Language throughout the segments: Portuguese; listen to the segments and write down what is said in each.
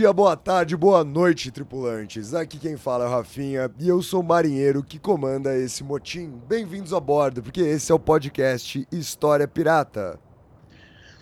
Dia, boa tarde, boa noite, tripulantes. Aqui quem fala é o Rafinha e eu sou o marinheiro que comanda esse motim. Bem-vindos a bordo, porque esse é o podcast História Pirata.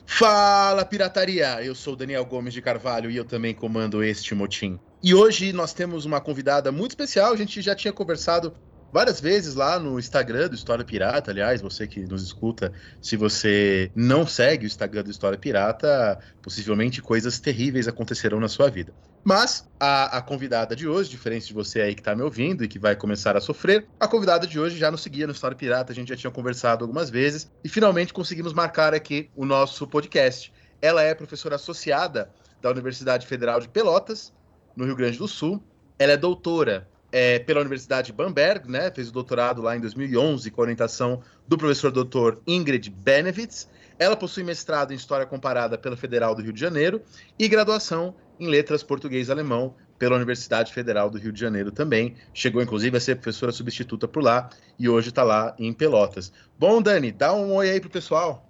Fala pirataria! Eu sou Daniel Gomes de Carvalho e eu também comando este motim. E hoje nós temos uma convidada muito especial. A gente já tinha conversado várias vezes lá no Instagram do História Pirata. Aliás, você que nos escuta, se você não segue o Instagram do História Pirata, possivelmente coisas terríveis acontecerão na sua vida. Mas a, a convidada de hoje, diferente de você aí que está me ouvindo e que vai começar a sofrer, a convidada de hoje já nos seguia no História Pirata, a gente já tinha conversado algumas vezes e finalmente conseguimos marcar aqui o nosso podcast. Ela é professora associada da Universidade Federal de Pelotas, no Rio Grande do Sul. Ela é doutora é, pela Universidade de Bamberg, né? Fez o doutorado lá em 2011 com orientação do professor doutor Ingrid Benevitz. Ela possui mestrado em História Comparada pela Federal do Rio de Janeiro e graduação em Letras Português e Alemão pela Universidade Federal do Rio de Janeiro também. Chegou, inclusive, a ser professora substituta por lá e hoje está lá em Pelotas. Bom, Dani, dá um oi aí pro pessoal.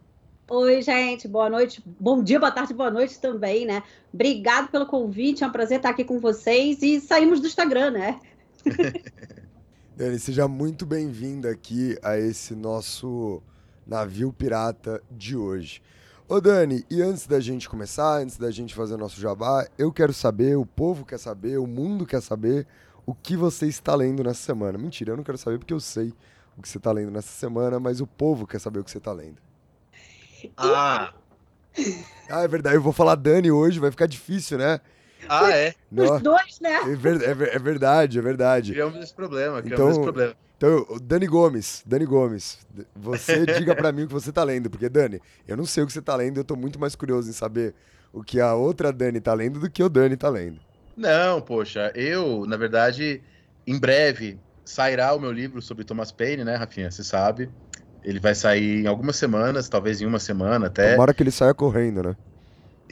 Oi, gente, boa noite, bom dia, boa tarde, boa noite também, né? Obrigado pelo convite, é um prazer estar aqui com vocês e saímos do Instagram, né? Dani, seja muito bem-vinda aqui a esse nosso navio pirata de hoje. Ô Dani, e antes da gente começar, antes da gente fazer o nosso jabá, eu quero saber, o povo quer saber, o mundo quer saber o que você está lendo nessa semana. Mentira, eu não quero saber porque eu sei o que você está lendo nessa semana, mas o povo quer saber o que você está lendo. Ah, Ah, é verdade, eu vou falar Dani hoje, vai ficar difícil, né? Ah é. Não, Os dois, né? é, ver- é é verdade, é verdade. Criamos esse problema, criamos Então- esse problema. Então, o Dani Gomes, Dani Gomes, você diga pra mim o que você tá lendo, porque Dani, eu não sei o que você tá lendo, eu tô muito mais curioso em saber o que a outra Dani tá lendo do que o Dani tá lendo. Não, poxa, eu, na verdade, em breve sairá o meu livro sobre Thomas Paine, né, Rafinha? Você sabe. Ele vai sair em algumas semanas, talvez em uma semana até. Tomara que ele saia correndo, né?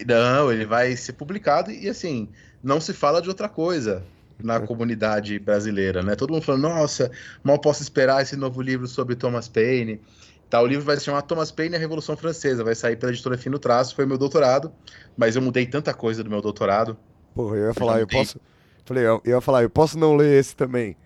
Não, ele vai ser publicado e assim, não se fala de outra coisa na comunidade brasileira, né? Todo mundo falando, nossa, mal posso esperar esse novo livro sobre Thomas Paine. Tá, o livro vai se chamar Thomas Paine e a Revolução Francesa, vai sair pela editora Fino Traço, foi meu doutorado, mas eu mudei tanta coisa do meu doutorado. Porra, eu ia falar, eu mudei. posso. Falei, eu eu ia falar, eu posso não ler esse também.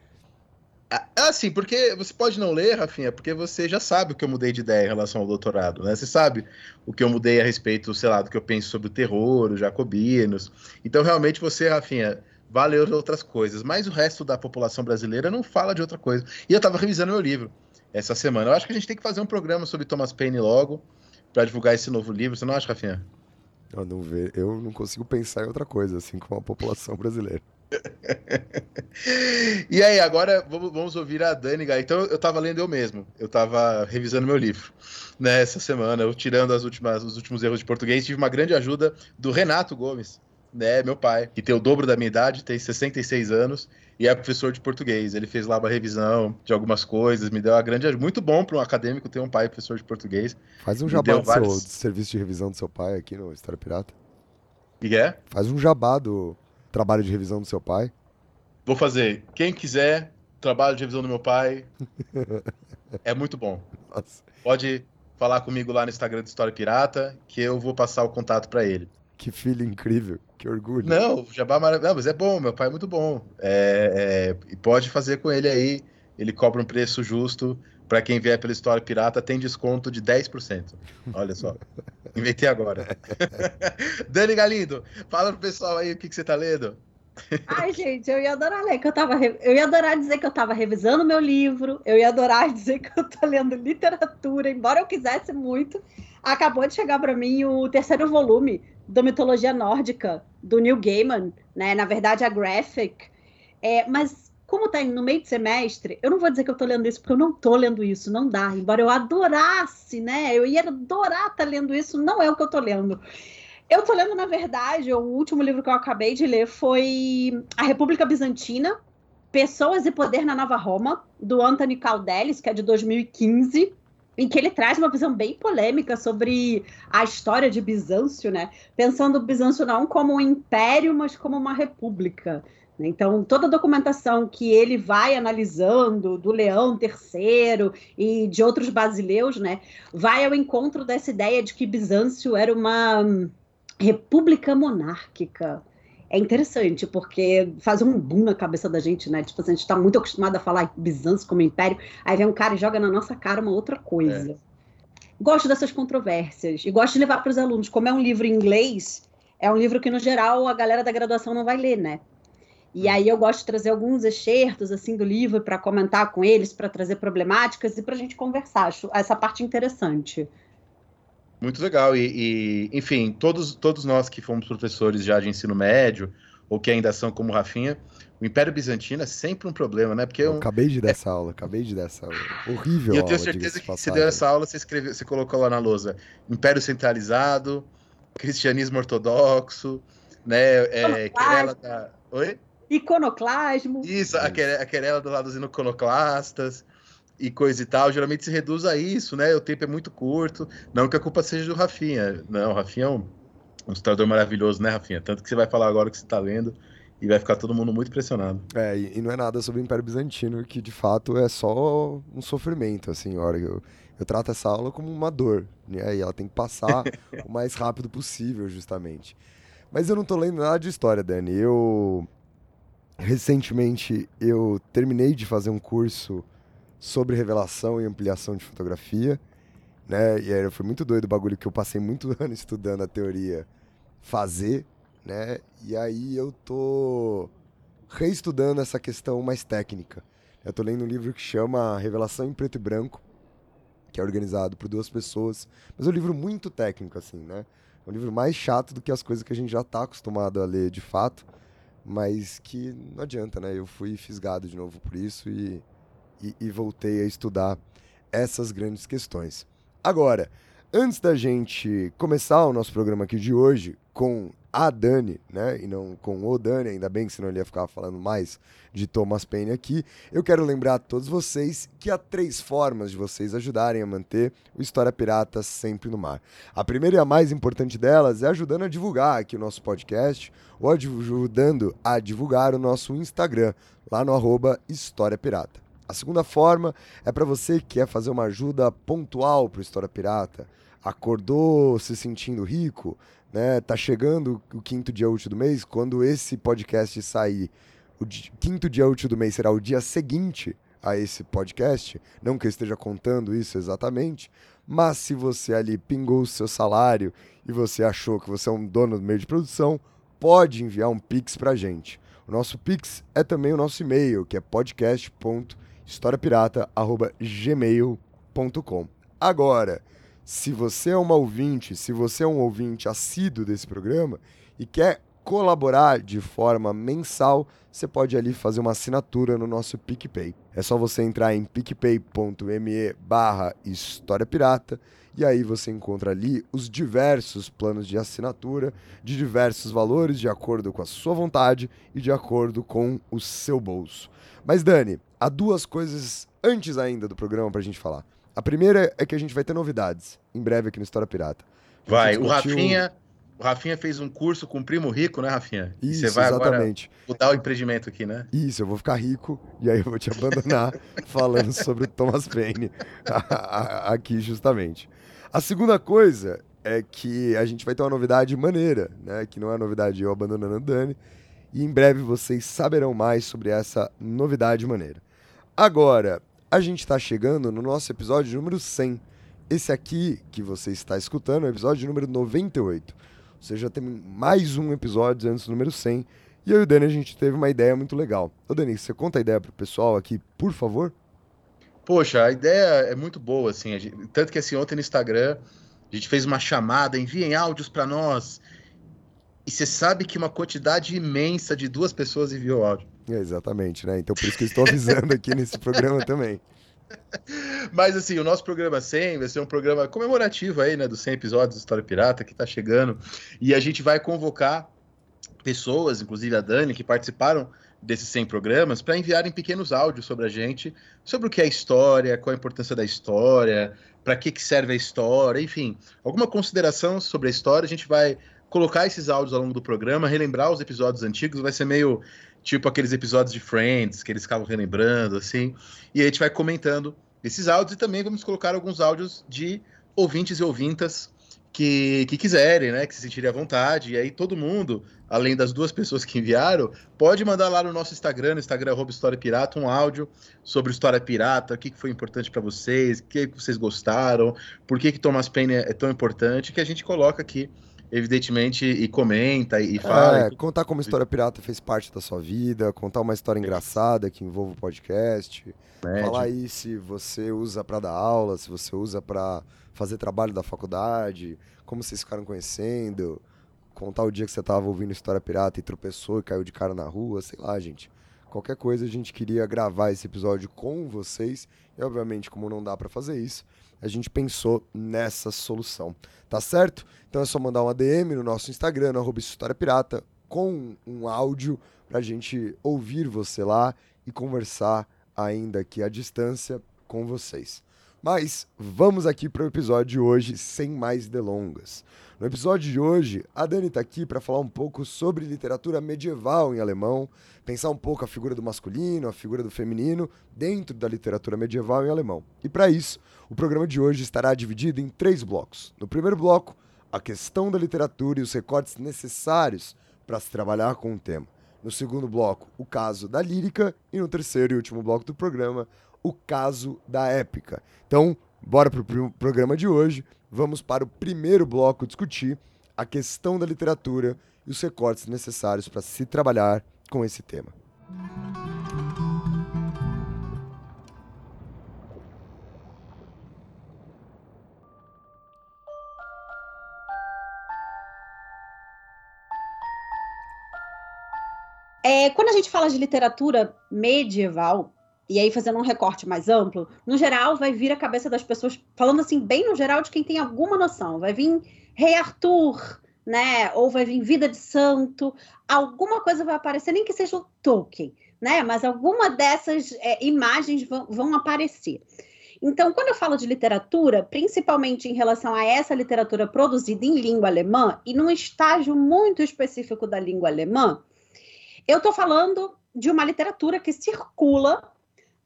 Ah, Assim, porque você pode não ler, Rafinha, porque você já sabe o que eu mudei de ideia em relação ao doutorado, né? Você sabe o que eu mudei a respeito, sei lá, do que eu penso sobre o terror, os jacobinos. Então, realmente, você, Rafinha, vai ler outras coisas. Mas o resto da população brasileira não fala de outra coisa. E eu estava revisando meu livro essa semana. Eu acho que a gente tem que fazer um programa sobre Thomas Paine logo, para divulgar esse novo livro. Você não acha, Rafinha? Eu não, ve- eu não consigo pensar em outra coisa, assim como a população brasileira. E aí, agora vamos, vamos ouvir a Dani. Então, eu tava lendo eu mesmo. Eu tava revisando meu livro. Né, essa semana, eu tirando as últimas, os últimos erros de português, tive uma grande ajuda do Renato Gomes, né, meu pai, que tem o dobro da minha idade, tem 66 anos, e é professor de português. Ele fez lá uma revisão de algumas coisas, me deu uma grande ajuda. Muito bom para um acadêmico ter um pai professor de português. Faz um jabá do, seu, vários- do serviço de revisão do seu pai aqui no História Pirata. E é? Faz um jabá do trabalho de revisão do seu pai. Vou fazer. Quem quiser, trabalho de revisão do meu pai. É muito bom. Nossa, Pode falar comigo lá no Instagram do História Pirata, que eu vou passar o contato para ele. que filho incrível, que orgulho. Não, Jabá maravilhoso. Não, mas é bom, meu pai é muito bom. É, é, e pode fazer com ele aí. Ele cobra um preço justo. Para quem vier pela História Pirata, tem desconto de 10%. Olha só. Inventei agora. Dani Galindo, fala pro pessoal aí o que, que você tá lendo. Ai, gente, eu ia adorar ler, que eu tava. Eu ia adorar dizer que eu tava revisando meu livro, eu ia adorar dizer que eu tô lendo literatura, embora eu quisesse muito. Acabou de chegar para mim o terceiro volume da mitologia nórdica, do Neil Gaiman, né? Na verdade, a Graphic. É, mas como tá no meio de semestre, eu não vou dizer que eu tô lendo isso, porque eu não tô lendo isso, não dá. Embora eu adorasse, né? Eu ia adorar estar tá lendo isso, não é o que eu tô lendo. Eu tô lendo, na verdade, o último livro que eu acabei de ler foi A República Bizantina, Pessoas e Poder na Nova Roma, do Anthony Caldelis, que é de 2015 em que ele traz uma visão bem polêmica sobre a história de Bizâncio, né? Pensando Bizâncio não como um império, mas como uma república. Então, toda a documentação que ele vai analisando do Leão III e de outros basileus, né, vai ao encontro dessa ideia de que Bizâncio era uma república monárquica. É interessante, porque faz um boom na cabeça da gente, né? Tipo, assim, a gente está muito acostumado a falar Bizâncio como império, aí vem um cara e joga na nossa cara uma outra coisa. É. Gosto dessas controvérsias e gosto de levar para os alunos. Como é um livro em inglês, é um livro que, no geral, a galera da graduação não vai ler, né? E aí eu gosto de trazer alguns excertos assim do livro para comentar com eles, para trazer problemáticas e para a gente conversar. Acho essa parte interessante. Muito legal. E, e, enfim, todos, todos nós que fomos professores já de ensino médio, ou que ainda são como Rafinha, o Império Bizantino é sempre um problema, né? Porque eu, eu acabei de dar é... essa aula, acabei de dar essa aula. Horrível. E eu tenho aula, certeza que você deu essa aula, você escreveu, você colocou lá na lousa Império Centralizado, Cristianismo Ortodoxo, né? É, querela da. Oi? Iconoclasmo. Isso, a querela do lado dos iconoclastas e coisa e tal, geralmente se reduz a isso, né? O tempo é muito curto. Não que a culpa seja do Rafinha. Não, o Rafinha é um, um ilustrador maravilhoso, né, Rafinha? Tanto que você vai falar agora que você está lendo e vai ficar todo mundo muito impressionado. É, e, e, não é nada sobre o Império Bizantino, que de fato é só um sofrimento, assim, hora eu, eu trato essa aula como uma dor, né? E ela tem que passar o mais rápido possível, justamente. Mas eu não tô lendo nada de história, Dani. Eu recentemente eu terminei de fazer um curso sobre revelação e ampliação de fotografia, né? E aí foi muito doido o bagulho que eu passei muito ano estudando a teoria fazer, né? E aí eu tô reestudando essa questão mais técnica. Eu tô lendo um livro que chama Revelação em Preto e Branco, que é organizado por duas pessoas, mas é um livro muito técnico, assim, né? É um livro mais chato do que as coisas que a gente já tá acostumado a ler de fato, mas que não adianta, né? Eu fui fisgado de novo por isso e e, e voltei a estudar essas grandes questões. Agora, antes da gente começar o nosso programa aqui de hoje com a Dani, né, e não com o Dani, ainda bem que senão ele ia ficar falando mais de Thomas Paine aqui, eu quero lembrar a todos vocês que há três formas de vocês ajudarem a manter o História Pirata sempre no mar. A primeira e a mais importante delas é ajudando a divulgar aqui o nosso podcast ou ajudando a divulgar o nosso Instagram, lá no arroba História Pirata. A segunda forma é para você que quer fazer uma ajuda pontual para o História Pirata. Acordou se sentindo rico, né? Tá chegando o quinto dia útil do mês. Quando esse podcast sair, o quinto dia útil do mês será o dia seguinte a esse podcast. Não que eu esteja contando isso exatamente, mas se você ali pingou o seu salário e você achou que você é um dono do meio de produção, pode enviar um pix para gente. O nosso pix é também o nosso e-mail, que é podcast.com historiapirata.gmail.com. Agora, se você é uma ouvinte, se você é um ouvinte assíduo desse programa e quer colaborar de forma mensal, você pode ali fazer uma assinatura no nosso PicPay. É só você entrar em picpay.me barra História Pirata e aí você encontra ali os diversos planos de assinatura de diversos valores de acordo com a sua vontade e de acordo com o seu bolso. Mas Dani, há duas coisas antes ainda do programa pra gente falar. A primeira é que a gente vai ter novidades em breve aqui no História Pirata. Vai, o Rafinha, o Rafinha fez um curso com o Primo Rico, né, Rafinha? Isso, você vai exatamente. agora mudar o empreendimento aqui, né? Isso, eu vou ficar rico e aí eu vou te abandonar falando sobre o Thomas Paine aqui justamente. A segunda coisa é que a gente vai ter uma novidade maneira, né? Que não é novidade eu abandonando o Dani. E em breve vocês saberão mais sobre essa novidade maneira. Agora, a gente está chegando no nosso episódio número 100. Esse aqui que você está escutando é o episódio número 98. Ou seja, tem mais um episódio antes do número 100. E eu e o Dani, a gente teve uma ideia muito legal. Ô Dani, você conta a ideia pro pessoal aqui, por favor? Poxa, a ideia é muito boa, assim. Gente, tanto que assim, ontem no Instagram, a gente fez uma chamada, enviem áudios para nós. E você sabe que uma quantidade imensa de duas pessoas enviou áudio. É, exatamente, né? Então por isso que eu estou avisando aqui nesse programa também. Mas assim, o nosso programa 100 vai ser um programa comemorativo aí, né, dos 100 episódios do História Pirata que tá chegando. E a gente vai convocar pessoas, inclusive a Dani, que participaram desses 100 programas, para enviarem pequenos áudios sobre a gente, sobre o que é história, qual a importância da história, para que, que serve a história, enfim, alguma consideração sobre a história. A gente vai colocar esses áudios ao longo do programa, relembrar os episódios antigos, vai ser meio tipo aqueles episódios de Friends, que eles ficavam relembrando, assim, e a gente vai comentando esses áudios e também vamos colocar alguns áudios de ouvintes e ouvintas que, que quiserem, né? Que se sentirem à vontade. E aí todo mundo, além das duas pessoas que enviaram, pode mandar lá no nosso Instagram, no Instagram História Pirata, um áudio sobre História Pirata, o que, que foi importante para vocês, o que, que vocês gostaram, por que, que Thomas Paine é tão importante, que a gente coloca aqui, evidentemente, e comenta e fala. É, contar como História Pirata fez parte da sua vida, contar uma história engraçada que envolve o podcast. Médio. Falar aí se você usa para dar aula, se você usa para fazer trabalho da faculdade, como vocês ficaram conhecendo, contar o dia que você tava ouvindo História Pirata e tropeçou e caiu de cara na rua, sei lá, gente. Qualquer coisa a gente queria gravar esse episódio com vocês e obviamente como não dá para fazer isso, a gente pensou nessa solução, tá certo? Então é só mandar uma DM no nosso Instagram, no História Pirata, com um áudio pra gente ouvir você lá e conversar ainda aqui à distância com vocês. Mas vamos aqui para o episódio de hoje sem mais delongas. No episódio de hoje, a Dani está aqui para falar um pouco sobre literatura medieval em alemão, pensar um pouco a figura do masculino, a figura do feminino dentro da literatura medieval em alemão. E para isso, o programa de hoje estará dividido em três blocos. No primeiro bloco, a questão da literatura e os recortes necessários para se trabalhar com o tema. No segundo bloco, o caso da lírica. E no terceiro e último bloco do programa, o caso da épica. Então, bora para o programa de hoje. Vamos para o primeiro bloco discutir a questão da literatura e os recortes necessários para se trabalhar com esse tema. É, quando a gente fala de literatura medieval, e aí fazendo um recorte mais amplo, no geral vai vir a cabeça das pessoas, falando assim, bem no geral, de quem tem alguma noção. Vai vir Rei Arthur, né? Ou vai vir Vida de Santo, alguma coisa vai aparecer, nem que seja o Tolkien, né? Mas alguma dessas é, imagens vão, vão aparecer. Então, quando eu falo de literatura, principalmente em relação a essa literatura produzida em língua alemã, e num estágio muito específico da língua alemã, eu estou falando de uma literatura que circula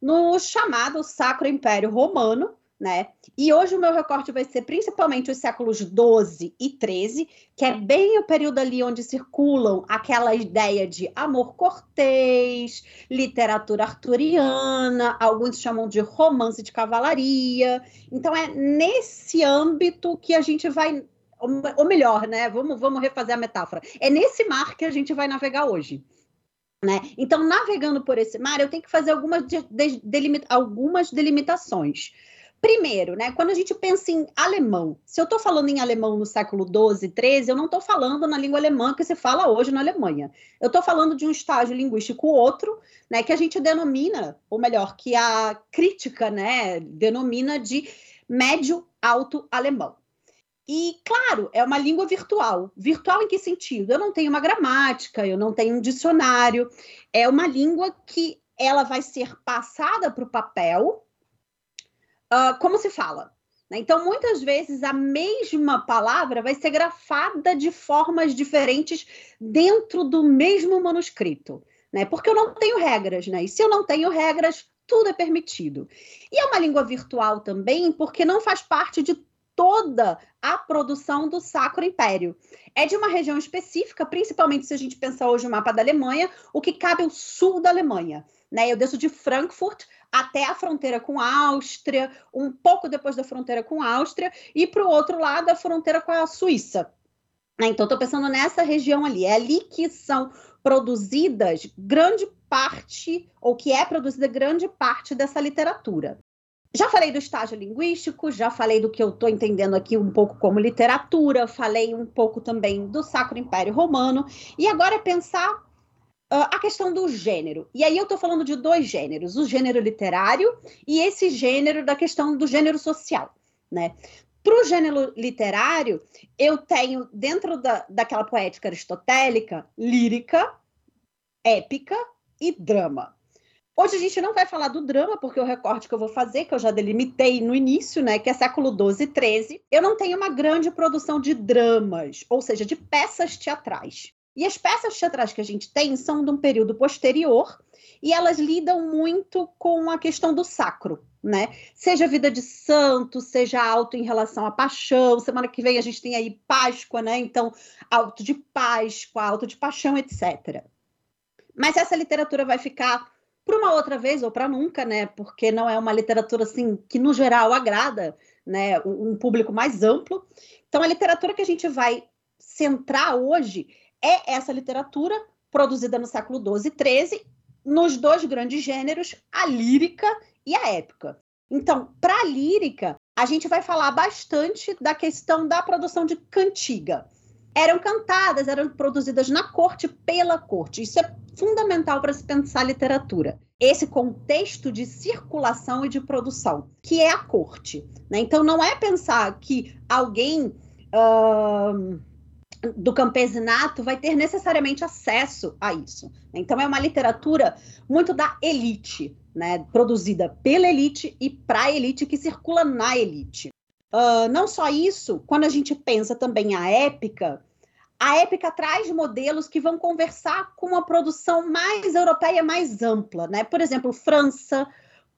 no chamado Sacro Império Romano, né? E hoje o meu recorte vai ser principalmente os séculos 12 e 13, que é bem o período ali onde circulam aquela ideia de amor cortês, literatura arturiana, alguns chamam de romance de cavalaria. Então é nesse âmbito que a gente vai ou melhor, né? Vamos, vamos refazer a metáfora. É nesse mar que a gente vai navegar hoje. Né? Então, navegando por esse mar, eu tenho que fazer algumas, de, de, delimita, algumas delimitações. Primeiro, né, quando a gente pensa em alemão, se eu estou falando em alemão no século XII, XIII, eu não estou falando na língua alemã que se fala hoje na Alemanha. Eu estou falando de um estágio linguístico outro, né, que a gente denomina, ou melhor, que a crítica né, denomina de médio alto alemão. E, claro, é uma língua virtual. Virtual em que sentido? Eu não tenho uma gramática, eu não tenho um dicionário. É uma língua que ela vai ser passada para o papel. Uh, como se fala? Né? Então, muitas vezes, a mesma palavra vai ser grafada de formas diferentes dentro do mesmo manuscrito. Né? Porque eu não tenho regras, né? E se eu não tenho regras, tudo é permitido. E é uma língua virtual também, porque não faz parte de toda a produção do Sacro Império. É de uma região específica, principalmente se a gente pensar hoje no mapa da Alemanha, o que cabe ao sul da Alemanha. Né? Eu desço de Frankfurt até a fronteira com a Áustria, um pouco depois da fronteira com a Áustria, e para o outro lado a fronteira com a Suíça. Né? Então, estou pensando nessa região ali. É ali que são produzidas grande parte, ou que é produzida grande parte dessa literatura. Já falei do estágio linguístico, já falei do que eu estou entendendo aqui um pouco como literatura, falei um pouco também do Sacro Império Romano, e agora é pensar uh, a questão do gênero. E aí eu estou falando de dois gêneros: o gênero literário e esse gênero da questão do gênero social. Né? Para o gênero literário, eu tenho, dentro da, daquela poética aristotélica, lírica, épica e drama. Hoje a gente não vai falar do drama, porque o recorte que eu vou fazer, que eu já delimitei no início, né, que é século XII e XIII, eu não tenho uma grande produção de dramas, ou seja, de peças teatrais. E as peças teatrais que a gente tem são de um período posterior e elas lidam muito com a questão do sacro, né? Seja vida de santo, seja alto em relação à paixão. Semana que vem a gente tem aí Páscoa, né? Então, alto de Páscoa, alto de paixão, etc. Mas essa literatura vai ficar para uma outra vez ou para nunca, né? Porque não é uma literatura assim que no geral agrada, né, um público mais amplo. Então a literatura que a gente vai centrar hoje é essa literatura produzida no século XII e XIII, nos dois grandes gêneros, a lírica e a épica. Então, para a lírica, a gente vai falar bastante da questão da produção de cantiga. Eram cantadas, eram produzidas na corte, pela corte. Isso é fundamental para se pensar literatura. Esse contexto de circulação e de produção, que é a corte. Né? Então, não é pensar que alguém. Uh do campesinato vai ter necessariamente acesso a isso. Então é uma literatura muito da elite, né? Produzida pela elite e para a elite que circula na elite. Uh, não só isso, quando a gente pensa também a épica, a épica traz modelos que vão conversar com uma produção mais europeia, mais ampla, né? Por exemplo, França,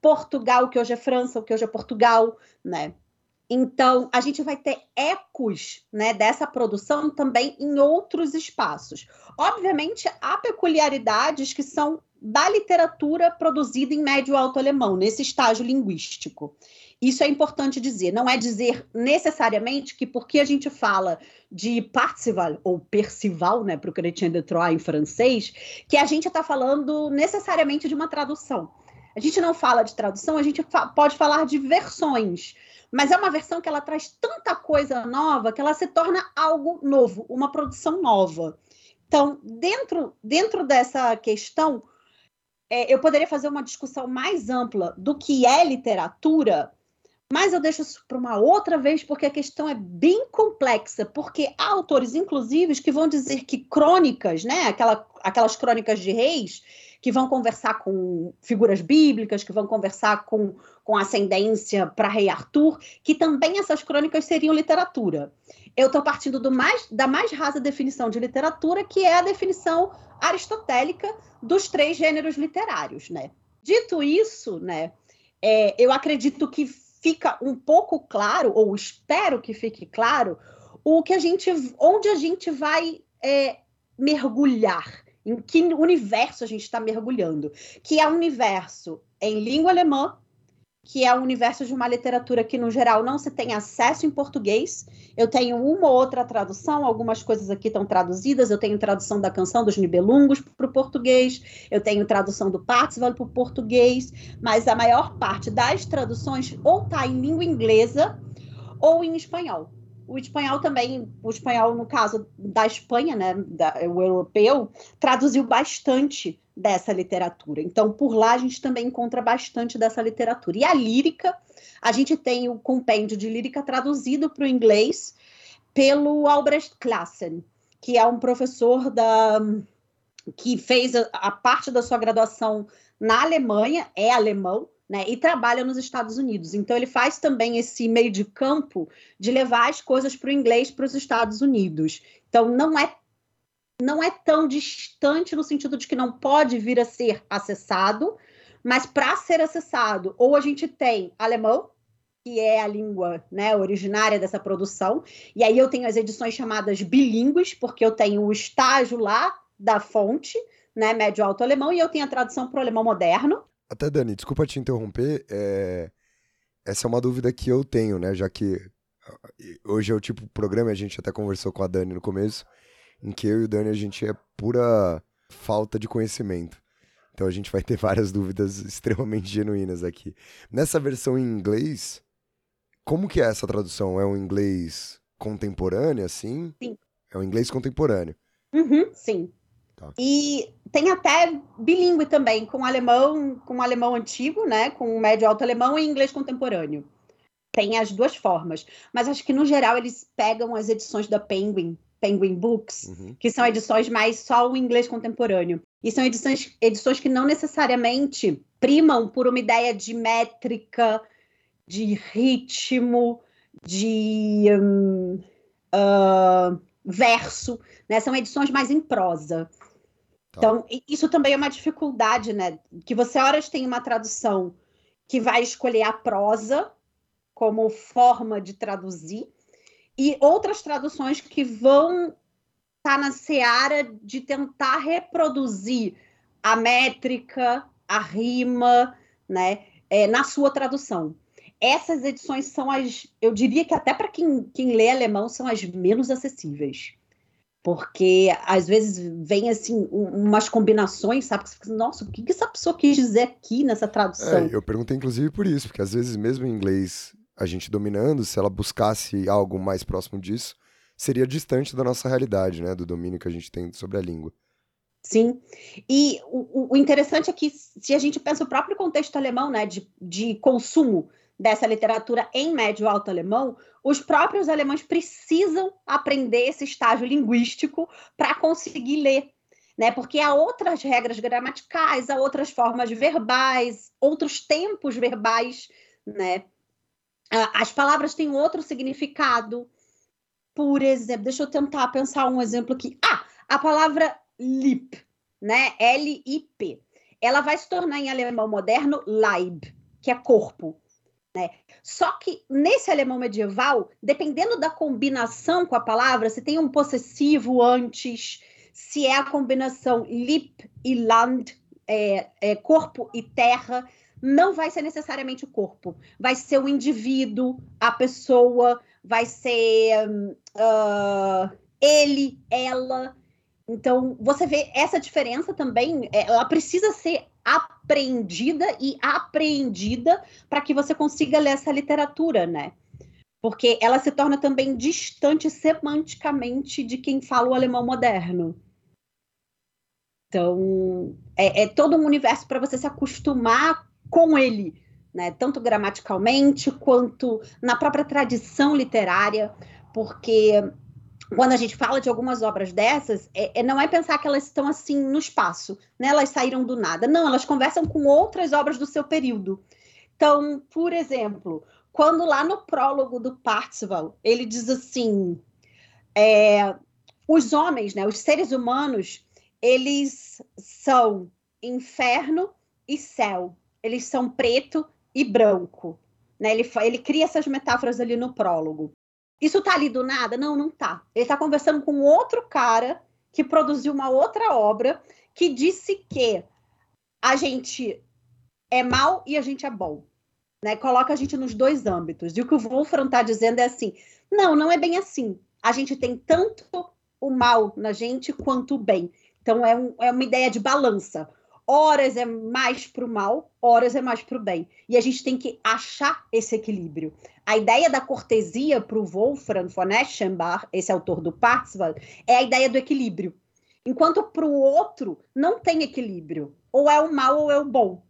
Portugal, que hoje é França, o que hoje é Portugal, né? Então, a gente vai ter ecos né, dessa produção também em outros espaços. Obviamente, há peculiaridades que são da literatura produzida em médio alto alemão, nesse estágio linguístico. Isso é importante dizer. Não é dizer necessariamente que porque a gente fala de Parzival ou Percival, né, para o Chrétien de Troyes em francês, que a gente está falando necessariamente de uma tradução. A gente não fala de tradução, a gente fa pode falar de versões mas é uma versão que ela traz tanta coisa nova que ela se torna algo novo, uma produção nova. Então, dentro, dentro dessa questão, é, eu poderia fazer uma discussão mais ampla do que é literatura, mas eu deixo isso para uma outra vez, porque a questão é bem complexa, porque há autores, inclusive, que vão dizer que crônicas, né, aquela, aquelas crônicas de reis, que vão conversar com figuras bíblicas, que vão conversar com, com ascendência para rei Arthur, que também essas crônicas seriam literatura. Eu estou partindo do mais, da mais rasa definição de literatura, que é a definição aristotélica dos três gêneros literários, né? Dito isso, né, é, eu acredito que fica um pouco claro, ou espero que fique claro, o que a gente, onde a gente vai é, mergulhar em que universo a gente está mergulhando, que é um universo em língua alemã, que é um universo de uma literatura que, no geral, não se tem acesso em português. Eu tenho uma ou outra tradução, algumas coisas aqui estão traduzidas. Eu tenho tradução da canção dos Nibelungos para o português, eu tenho tradução do Parzival para o português, mas a maior parte das traduções ou está em língua inglesa ou em espanhol o espanhol também, o espanhol, no caso da Espanha, né, da, o europeu, traduziu bastante dessa literatura. Então, por lá, a gente também encontra bastante dessa literatura. E a lírica, a gente tem o compêndio de lírica traduzido para o inglês pelo Albrecht Klassen, que é um professor da que fez a, a parte da sua graduação na Alemanha, é alemão, né, e trabalha nos Estados Unidos. Então, ele faz também esse meio de campo de levar as coisas para o inglês para os Estados Unidos. Então, não é, não é tão distante no sentido de que não pode vir a ser acessado, mas para ser acessado, ou a gente tem alemão, que é a língua né, originária dessa produção, e aí eu tenho as edições chamadas bilíngues, porque eu tenho o estágio lá da fonte, né, médio-alto alemão, e eu tenho a tradução para o alemão moderno, até, Dani, desculpa te interromper. É... Essa é uma dúvida que eu tenho, né? Já que hoje é o tipo de programa, a gente até conversou com a Dani no começo, em que eu e o Dani a gente é pura falta de conhecimento. Então a gente vai ter várias dúvidas extremamente genuínas aqui. Nessa versão em inglês, como que é essa tradução? É um inglês contemporâneo, assim? Sim. É um inglês contemporâneo. Uhum, sim. Tá. E tem até bilíngue também, com alemão, com alemão antigo, né? Com médio alto alemão e inglês contemporâneo. Tem as duas formas. Mas acho que, no geral, eles pegam as edições da Penguin, Penguin Books, Uhum. que são edições mais só o inglês contemporâneo. E são edições, edições que não necessariamente primam por uma ideia de métrica, de ritmo, de hum, ah, verso, né? São edições mais em prosa. Tá. Então, isso também é uma dificuldade, né? Que você, horas, tem uma tradução que vai escolher a prosa como forma de traduzir, e outras traduções que vão estar na seara de tentar reproduzir a métrica, a rima, né, é, na sua tradução. Essas edições são as, eu diria que até para quem, quem lê alemão, são as menos acessíveis. Porque às vezes vem assim um- umas combinações, sabe? Que você fica, Nossa, o que, que essa pessoa quis dizer aqui nessa tradução? É, eu perguntei inclusive por isso, porque às vezes mesmo em inglês a gente dominando, se ela buscasse algo mais próximo disso, seria distante da nossa realidade, né, do domínio que a gente tem sobre a língua. Sim. E o, o- interessante é que, se a gente pensa o próprio contexto alemão, né, de, de consumo dessa literatura em médio alto alemão, os próprios alemães precisam aprender esse estágio linguístico para conseguir ler. Né? Porque há outras regras gramaticais, há outras formas verbais, outros tempos verbais, né? Ah, As palavras têm outro significado. Por exemplo, deixa eu tentar pensar um exemplo aqui. Ah, a palavra Lip, né? L-I-P. Ela vai se tornar em alemão moderno Leib, que é corpo. Né? Só que nesse alemão medieval, dependendo da combinação com a palavra, se tem um possessivo antes, se é a combinação Lip e Land, é, é, corpo e terra, não vai ser necessariamente o corpo. Vai ser o indivíduo, a pessoa, vai ser ah, ele, ela. Então, você vê essa diferença também, é, ela precisa ser apreendida e apreendida para que você consiga ler essa literatura, né? Porque ela se torna também distante semanticamente de quem fala o alemão moderno. Então, é, é todo um universo para você se acostumar com ele, né? Tanto gramaticalmente quanto na própria tradição literária, porque quando a gente fala de algumas obras dessas, é, é- não é pensar que elas estão assim no espaço, né? Elas saíram do nada. Não, elas conversam com outras obras do seu período. Então, por exemplo, quando lá no prólogo do Parzival, ele diz assim: é, os homens, né, os seres humanos, eles são inferno e céu. Eles são preto e branco. Né? Ele, ele cria essas metáforas ali no prólogo. Isso tá ali do nada? Não, não tá. Ele tá conversando com outro cara que produziu uma outra obra que disse que a gente é mal e a gente é bom. Né? Coloca a gente nos dois âmbitos. E o que o Wolfram tá dizendo é assim: não, não é bem assim. A gente tem tanto o mal na gente quanto o bem. Então é, um- é uma ideia de balança. Horas é mais para o mal, horas é mais para o bem. E a gente tem que achar esse equilíbrio. A ideia da cortesia para o Wolfram von Eschenbach, esse autor do Parzival, é a ideia do equilíbrio. Enquanto para o outro não tem equilíbrio. Ou é o mal ou é o bom.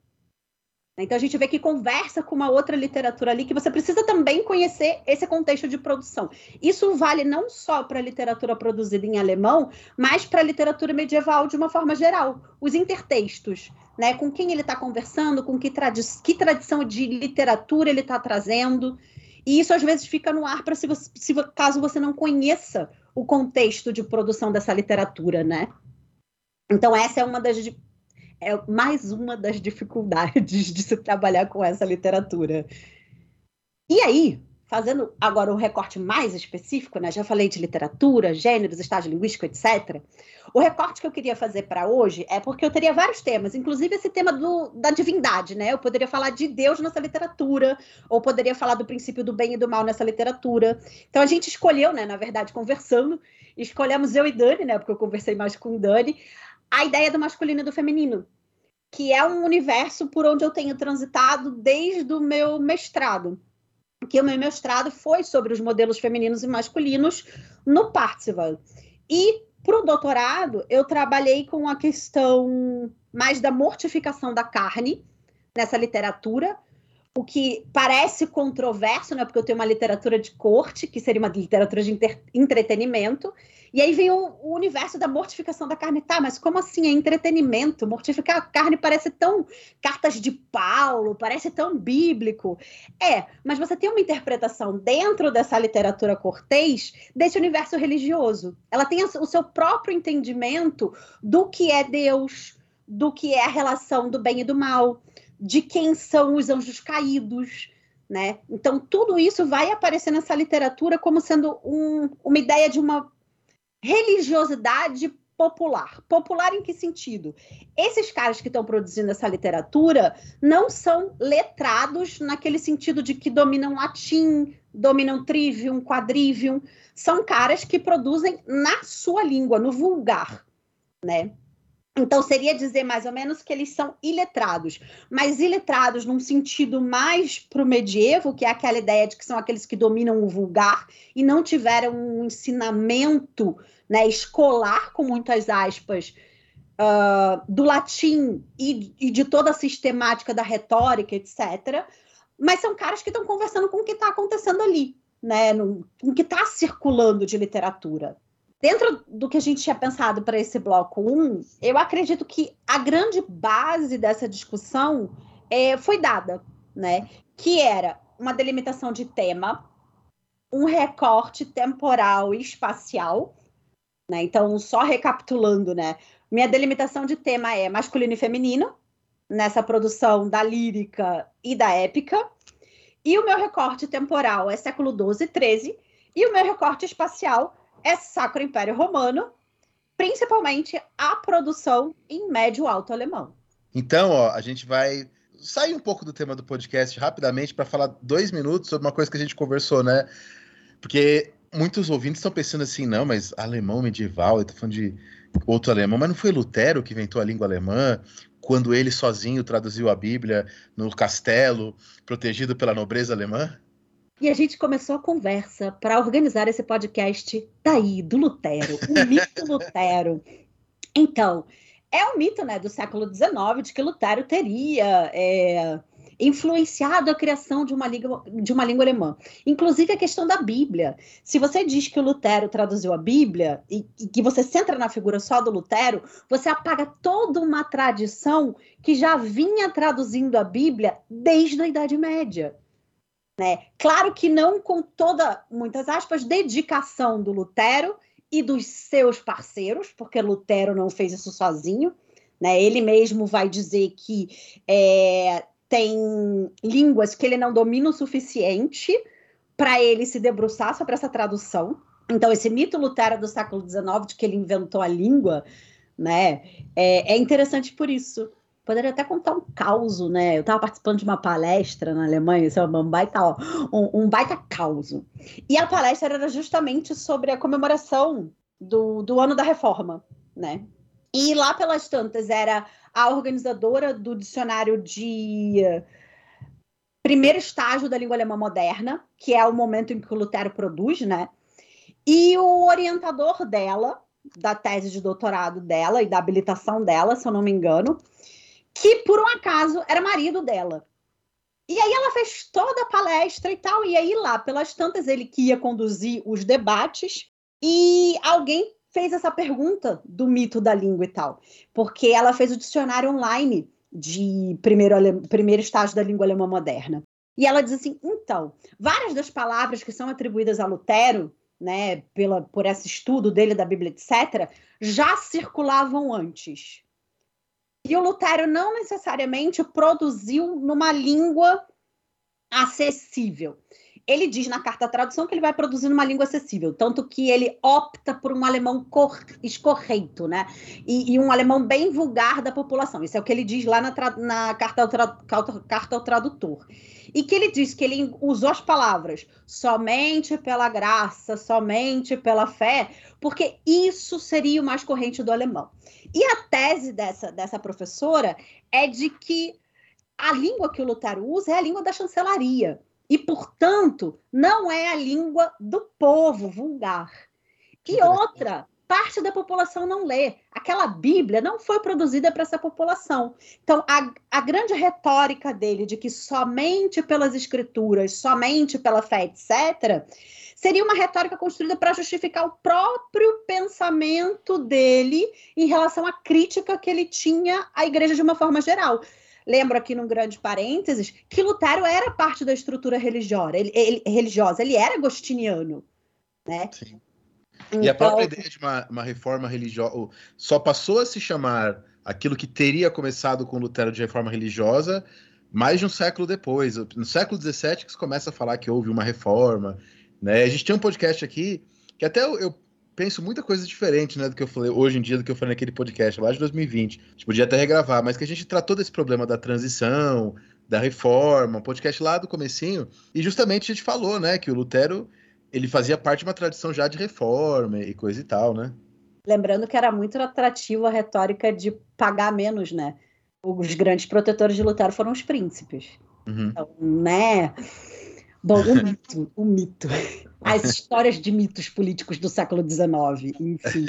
Então a gente vê que conversa com uma outra literatura ali que você precisa também conhecer esse contexto de produção. Isso vale não só para a literatura produzida em alemão, mas para a literatura medieval de uma forma geral. Os intertextos, né? Com quem ele está conversando, com que, tradi que tradição de literatura ele está trazendo. E isso às vezes fica no ar para se, se caso você não conheça o contexto de produção dessa literatura, né? Então essa é uma das é mais uma das dificuldades de se trabalhar com essa literatura. E aí, fazendo agora um recorte mais específico, né? Já falei de literatura, gêneros, estágio linguístico, etc. O recorte que eu queria fazer para hoje é porque eu teria vários temas, inclusive esse tema do, da divindade, né? Eu poderia falar de Deus nessa literatura, ou poderia falar do princípio do bem e do mal nessa literatura. Então a gente escolheu, né? Na verdade, conversando, escolhemos eu e Dani, né? Porque eu conversei mais com Dani, a ideia do masculino e do feminino, que é um universo por onde eu tenho transitado desde o meu mestrado. Que o meu mestrado foi sobre os modelos femininos e masculinos no Parzival. E Para o doutorado, eu trabalhei com a questão mais da mortificação da carne nessa literatura, o que parece controverso, né? Porque eu tenho uma literatura de corte, que seria uma literatura de entretenimento, e aí vem o, o, universo da mortificação da carne. Tá, mas como assim é entretenimento? Mortificar a carne parece tão cartas de Paulo, parece tão bíblico. É, mas você tem uma interpretação dentro dessa literatura cortês desse universo religioso. Ela tem o seu próprio entendimento do que é Deus, do que é a relação do bem e do mal, de quem são os anjos caídos. Né? Então, tudo isso vai aparecer nessa literatura como sendo um, uma ideia de uma religiosidade popular. Popular em que sentido? Esses caras que estão produzindo essa literatura não são letrados naquele sentido de que dominam latim, dominam trivium, quadrivium. São caras que produzem na sua língua, no vulgar, né? Então, seria dizer mais ou menos que eles são iletrados, mas iletrados num sentido mais para o medievo, que é aquela ideia de que são aqueles que dominam o vulgar e não tiveram um ensinamento né, escolar, com muitas aspas, uh, do latim e, e, de toda a sistemática da retórica, etc. Mas são caras que estão conversando com o que está acontecendo ali, né, no, com o que está circulando de literatura. Dentro do que a gente tinha pensado para esse bloco 1, eu acredito que a grande base dessa discussão é, foi dada, né? Que era uma delimitação de tema, um recorte temporal e espacial, né? Então, só recapitulando, né? Minha delimitação de tema é masculino e feminino, nessa produção da lírica e da épica. E o meu recorte temporal é século XII e XIII. E o meu recorte espacial é Sacro Império Romano, principalmente a produção em médio alto alemão. Então, ó, a gente vai sair um pouco do tema do podcast rapidamente para falar dois minutos sobre uma coisa que a gente conversou, né? Porque muitos ouvintes estão pensando assim, não, mas alemão medieval, eu tô falando de outro alemão, mas não foi Lutero que inventou a língua alemã, quando ele sozinho traduziu a Bíblia no castelo, protegido pela nobreza alemã? E a gente começou a conversa para organizar esse podcast daí, do Lutero, o mito Lutero. Então, é um mito né, do século XIX de que Lutero teria é, influenciado a criação de uma, língua, de uma língua alemã. Inclusive a questão da Bíblia. Se você diz que o Lutero traduziu a Bíblia e, e que você centra na figura só do Lutero, você apaga toda uma tradição que já vinha traduzindo a Bíblia desde a Idade Média. Né? Claro que não com toda, muitas aspas, dedicação do Lutero e dos seus parceiros, porque Lutero não fez isso sozinho. Né? Ele mesmo vai dizer que é, tem línguas que ele não domina o suficiente para ele se debruçar sobre essa tradução. Então, esse mito Lutero do século XIX, de que ele inventou a língua, né, é, é interessante por isso, poderia até contar um caos, né? Eu estava participando de uma palestra na Alemanha, isso é um baita, ó, um, um baita caos. E a palestra era justamente sobre a comemoração do, do ano da reforma, né? E lá pelas tantas era a organizadora do dicionário de primeiro estágio da língua alemã moderna, que é o momento em que o Lutero produz, né? E o orientador dela, da tese de doutorado dela e da habilitação dela, se eu não me engano, que por um acaso era marido dela. E aí ela fez toda a palestra e tal, e aí lá, pelas tantas, ele que ia conduzir os debates, e alguém fez essa pergunta do mito da língua e tal, porque ela fez o dicionário online de primeiro, primeiro estágio da língua alemã moderna. E ela diz assim: então, várias das palavras que são atribuídas a Lutero, né, pela, por esse estudo dele da Bíblia, etc., já circulavam antes. E o Lutero não necessariamente produziu numa língua acessível. Ele diz na carta tradução que ele vai produzir numa língua acessível, tanto que ele opta por um alemão cor, escorreito, né? E, e, um alemão bem vulgar da população. Isso é o que ele diz lá na, na carta, ao carta ao tradutor. E que ele diz que ele usou as palavras somente pela graça, somente pela fé, porque isso seria o mais corrente do alemão. E a tese dessa, dessa professora é de que a língua que o Lutero usa é a língua da chancelaria. E, portanto, não é a língua do povo vulgar. E outra, parte da população não lê. Aquela Bíblia não foi produzida para essa população. Então, a, a grande retórica dele de que somente pelas escrituras, somente pela fé, etc., seria uma retórica construída para justificar o próprio pensamento dele em relação à crítica que ele tinha à igreja de uma forma geral. Lembro aqui num grande parênteses que Lutero era parte da estrutura religiosa, ele, ele religiosa, ele era agostiniano, né? Sim. E a própria ideia de uma, uma reforma religiosa só passou a se chamar aquilo que teria começado com Lutero de reforma religiosa mais de um século depois. No século XVII que se começa a falar que houve uma reforma. Né? A gente tem um podcast aqui que até eu, eu penso muita coisa diferente né, do que eu falei hoje em dia, do que eu falei naquele podcast lá de 2020. A gente podia até regravar, mas que a gente tratou desse problema da transição, da reforma, um podcast lá do comecinho, e justamente a gente falou, né, que o Lutero ele fazia parte de uma tradição já de reforma e coisa e tal, né? Lembrando que era muito atrativo a retórica de pagar menos, né? Os grandes protetores de Lutero foram os príncipes. Uhum. Então, né? Bom, o mito, o mito. As histórias de mitos políticos do século XIX, enfim.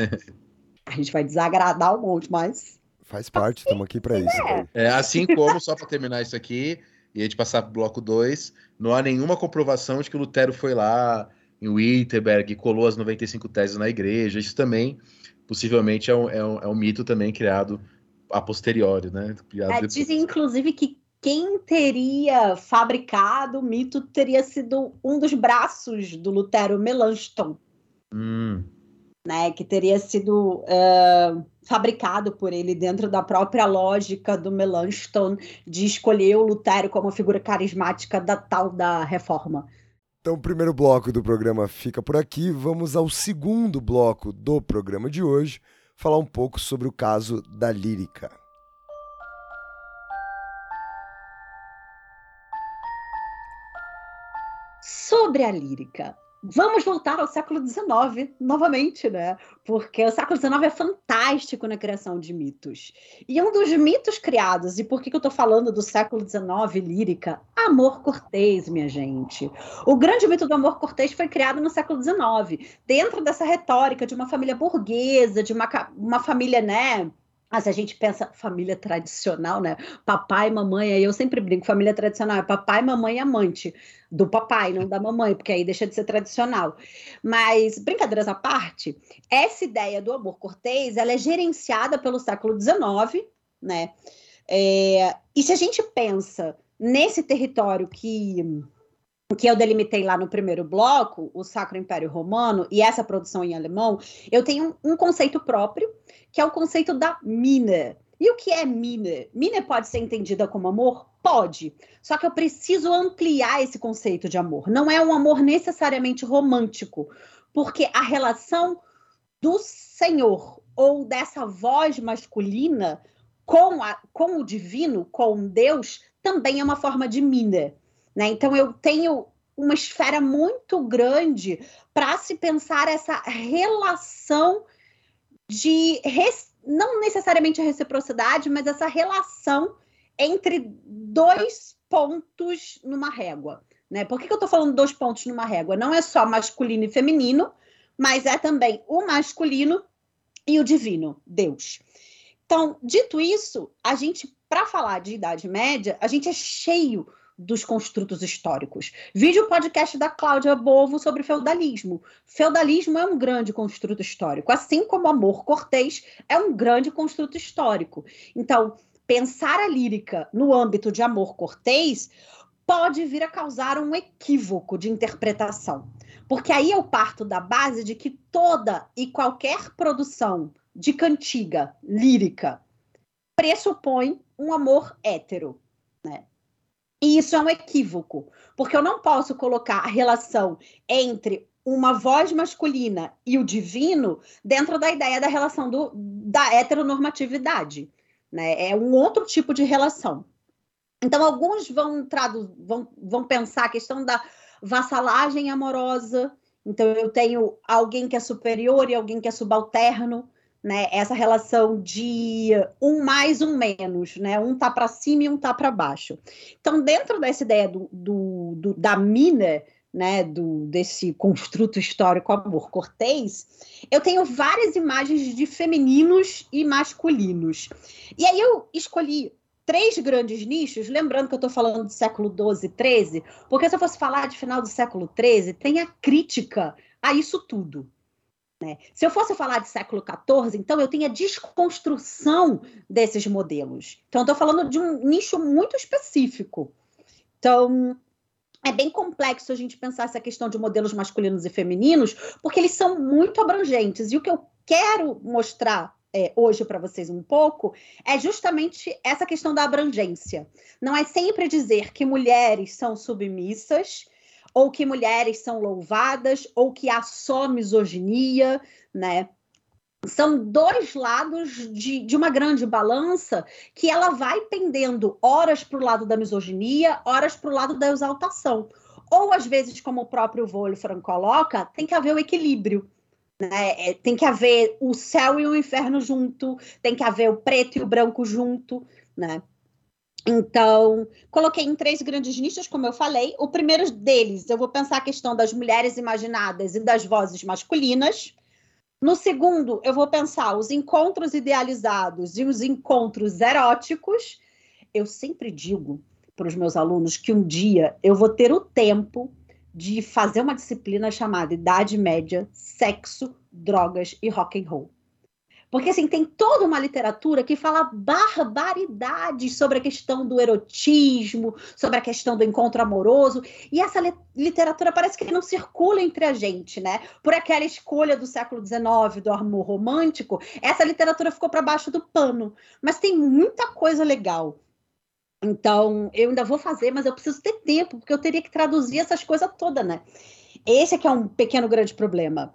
A gente vai desagradar um monte, mas. Faz parte, estamos aqui para isso. É. é, assim como, só para terminar isso aqui, e a gente passar para o bloco 2, não há nenhuma comprovação de que o Lutero foi lá em Wittenberg, colou as 95 teses na igreja. Isso também, possivelmente, é um, é um, é um mito também criado a posteriori, né? É, dizem, inclusive, que quem teria fabricado o mito teria sido um dos braços do Lutero, Melanchthon. Hum. Né, que teria sido uh, fabricado por ele dentro da própria lógica do Melanchthon de escolher o Lutero como figura carismática da tal da reforma. Então, o primeiro bloco do programa fica por aqui. Vamos ao segundo bloco do programa de hoje, falar um pouco sobre o caso da lírica. Sobre a lírica, Vamos voltar ao século XIX novamente, né? Porque o século XIX é fantástico na criação de mitos. E um dos mitos criados, e por que, que eu estou falando do século XIX lírica? Amor cortês, minha gente. O grande mito do amor cortês foi criado no século XIX, dentro dessa retórica de uma família burguesa, de uma, uma família, né? Ah, se a gente pensa família tradicional, né? Papai, mamãe, aí eu sempre brinco, família tradicional é papai, mamãe e amante. Do papai, não da mamãe, porque aí deixa de ser tradicional. Mas, brincadeiras à parte, essa ideia do amor cortês, ela é gerenciada pelo século XIX, né? É, e se a gente pensa nesse território que que eu delimitei lá no primeiro bloco, o Sacro Império Romano, e essa produção em alemão, eu tenho um, um conceito próprio, que é o conceito da mina. E o que é mina? Mina pode ser entendida como amor? Pode. Só que eu preciso ampliar esse conceito de amor. Não é um amor necessariamente romântico, porque a relação do Senhor ou dessa voz masculina com, a, com o divino, com Deus, também é uma forma de mina. Né? Então eu tenho uma esfera muito grande para se pensar essa relação de não necessariamente a reciprocidade, mas essa relação entre dois pontos numa régua. Né? Por que, que eu estou falando dois pontos numa régua? Não é só masculino e feminino, mas é também o masculino e o divino, Deus. Então, dito isso, a gente, para falar de Idade Média, a gente é cheio dos construtos históricos. Vídeo o podcast da Cláudia Bovo sobre feudalismo. Feudalismo é um grande construto histórico, assim como amor cortês é um grande construto histórico. Então, pensar a lírica no âmbito de amor cortês pode vir a causar um equívoco de interpretação. Porque aí eu parto da base de que toda e qualquer produção de cantiga lírica pressupõe um amor hétero, né? E isso é um equívoco, porque eu não posso colocar a relação entre uma voz masculina e o divino dentro da ideia da relação do, da heteronormatividade. Né? É um outro tipo de relação. Então, alguns vão, vão, vão pensar a questão da vassalagem amorosa. Então, eu tenho alguém que é superior e alguém que é subalterno né, essa relação de um mais, um menos, né? Um tá para cima e um tá para baixo. Então, dentro dessa ideia do, do, do, da mina, né, do, desse construto histórico amor cortês, eu tenho várias imagens de femininos e masculinos. E aí eu escolhi três grandes nichos, lembrando que eu estou falando do século XII, XIII, porque se eu fosse falar de final do século XIII, tem a crítica a isso tudo. Né? Se eu fosse falar de século XIV, então eu tenho a desconstrução desses modelos. Então, estou falando de um nicho muito específico. Então, é bem complexo a gente pensar essa questão de modelos masculinos e femininos, porque eles são muito abrangentes. E o que eu quero mostrar é, hoje para vocês um pouco é justamente essa questão da abrangência. Não é sempre dizer que mulheres são submissas ou que mulheres são louvadas, ou que há só misoginia, né? São dois lados de, de uma grande balança que ela vai pendendo horas para o lado da misoginia, horas para o lado da exaltação. Ou, às vezes, como o próprio Wolfram coloca, tem que haver o equilíbrio. Né? É, tem que haver o céu e o inferno junto, tem que haver o preto e o branco junto, né? Então, coloquei em três grandes nichos, como eu falei. O primeiro deles, eu vou pensar a questão das mulheres imaginadas e das vozes masculinas. No segundo, eu vou pensar os encontros idealizados e os encontros eróticos. Eu sempre digo para os meus alunos que um dia eu vou ter o tempo de fazer uma disciplina chamada Idade Média, Sexo, Drogas e Rock and Roll. Porque assim, tem toda uma literatura que fala barbaridades sobre a questão do erotismo, sobre a questão do encontro amoroso, e essa literatura parece que não circula entre a gente, né? Por aquela escolha do século XIX do amor romântico, essa literatura ficou para baixo do pano. Mas tem muita coisa legal. Então, eu ainda vou fazer, mas eu preciso ter tempo, porque eu teria que traduzir essas coisas todas, né? Esse é que é um pequeno grande problema.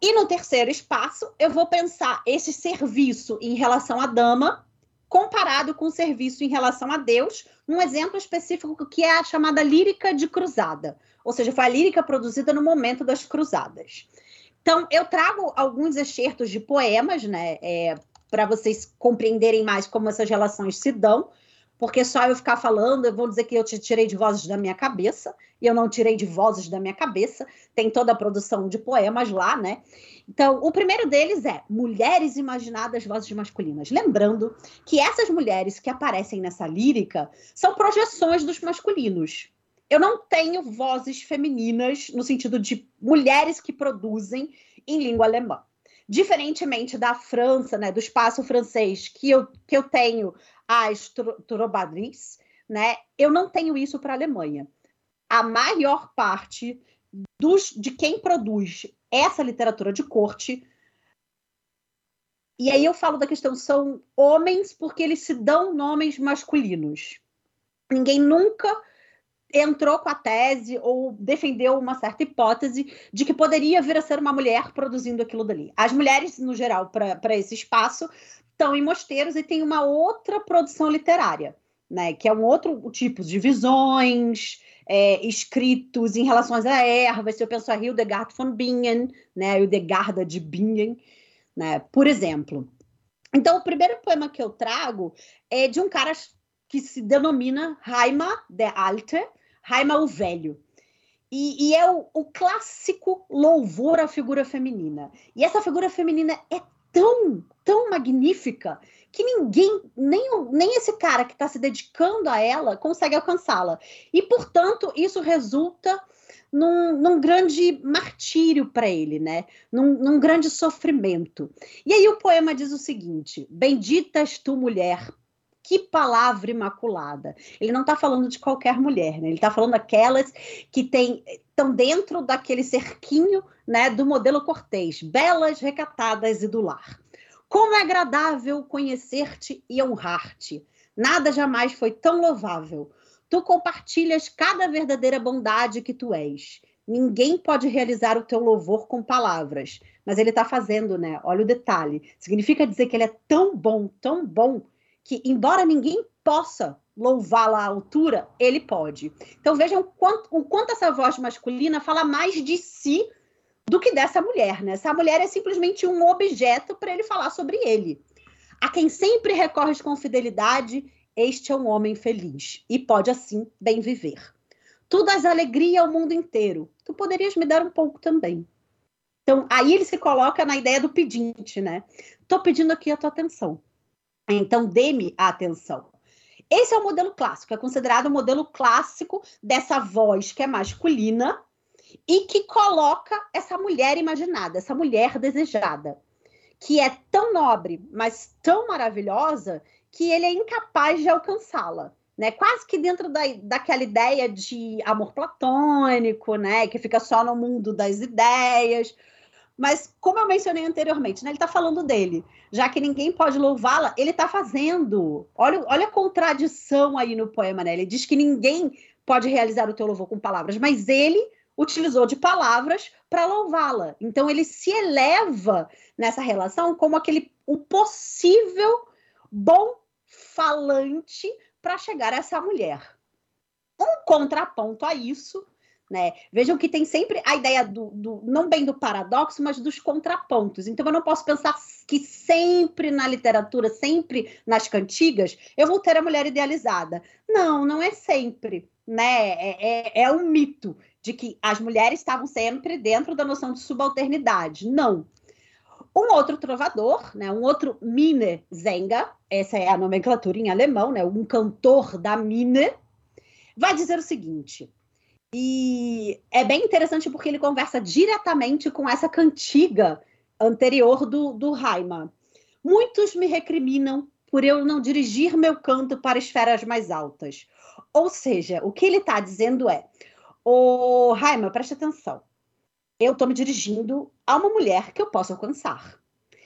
E no terceiro espaço, eu vou pensar esse serviço em relação à dama comparado com o serviço em relação a Deus, um exemplo específico que é a chamada lírica de cruzada, ou seja, foi a lírica produzida no momento das cruzadas. Então, eu trago alguns excertos de poemas, né, é, para vocês compreenderem mais como essas relações se dão, porque só eu ficar falando, vou dizer que eu te tirei de vozes da minha cabeça, e eu não tirei de vozes da minha cabeça, tem toda a produção de poemas lá, né? Então, o primeiro deles é Mulheres Imaginadas Vozes Masculinas. Lembrando que essas mulheres que aparecem nessa lírica são projeções dos masculinos. Eu não tenho vozes femininas no sentido de mulheres que produzem em língua alemã. Diferentemente da França, né, do espaço francês, que eu, que eu tenho as Trobadris, né? Eu não tenho isso para a Alemanha. A maior parte dos, de quem produz essa literatura de corte. E aí eu falo da questão, são homens porque eles se dão nomes masculinos. Ninguém nunca entrou com a tese ou defendeu uma certa hipótese de que poderia vir a ser uma mulher produzindo aquilo dali. As mulheres, no geral, para esse espaço, estão em mosteiros e tem uma outra produção literária, né? Que é um outro tipo de visões, é, escritos em relação a ervas. Se eu penso a Hildegard von Bingen, né? Hildegarda de Bingen, né? Por exemplo. Então, o primeiro poema que eu trago é de um cara que se denomina Heima der Alte, Heima o Velho. E, e é o, o, clássico louvor à figura feminina. E essa figura feminina é tão, tão magnífica que ninguém, nem, nem esse cara que está se dedicando a ela, consegue alcançá-la. E, portanto, isso resulta num, num grande martírio para ele, né? Num, num grande sofrimento. E aí o poema diz o seguinte: Bendita és tu, mulher, que palavra imaculada. Ele não está falando de qualquer mulher, né? Ele está falando daquelas que têm estão dentro daquele cerquinho né, do modelo Cortês, belas, recatadas e do lar. Como é agradável conhecer-te e honrar-te. Nada jamais foi tão louvável. Tu compartilhas cada verdadeira bondade que tu és. Ninguém pode realizar o teu louvor com palavras, mas ele está fazendo, né? Olha o detalhe. Significa dizer que ele é tão bom, tão bom, que embora ninguém possa louvá-la à altura, ele pode. Então vejam o quanto, o quanto essa voz masculina fala mais de si do que dessa mulher, né? Essa mulher é simplesmente um objeto para ele falar sobre ele. A quem sempre recorres com fidelidade, este é um homem feliz e pode assim bem viver. Tu das alegria ao mundo inteiro. Tu poderias me dar um pouco também. Então, aí ele se coloca na ideia do pedinte, né? Tô pedindo aqui a tua atenção. Então, dê-me a atenção. Esse é o modelo clássico, é considerado o modelo clássico dessa voz que é masculina e que coloca essa mulher imaginada, essa mulher desejada, que é tão nobre, mas tão maravilhosa que ele é incapaz de alcançá-la. Né, quase que dentro da, daquela ideia de amor platônico, né, que fica só no mundo das ideias, mas, como eu mencionei anteriormente, né, ele está falando dele. Já que ninguém pode louvá-la, ele está fazendo. Olha, olha a contradição aí no poema, né? Ele diz que ninguém pode realizar o teu louvor com palavras, mas ele utilizou de palavras para louvá-la. Então, ele se eleva nessa relação como aquele um possível bom falante para chegar a essa mulher. Um contraponto a isso né? Vejam que tem sempre a ideia do, do, não bem do paradoxo, mas dos contrapontos. Então eu não posso pensar que sempre na literatura, sempre nas cantigas, eu vou ter a mulher idealizada. Não, não é sempre, né? É, é, é um mito de que as mulheres estavam sempre dentro da noção de subalternidade. Não. Um outro trovador, né, um outro Mine Zenga, essa é a nomenclatura em alemão, né, um cantor da Mine, vai dizer o seguinte: e é bem interessante porque ele conversa diretamente com essa cantiga anterior do, do Raima. Muitos me recriminam por eu não dirigir meu canto para esferas mais altas. Ou seja, o que ele está dizendo é: Ô Raima, preste atenção. Eu estou me dirigindo a uma mulher que eu posso alcançar.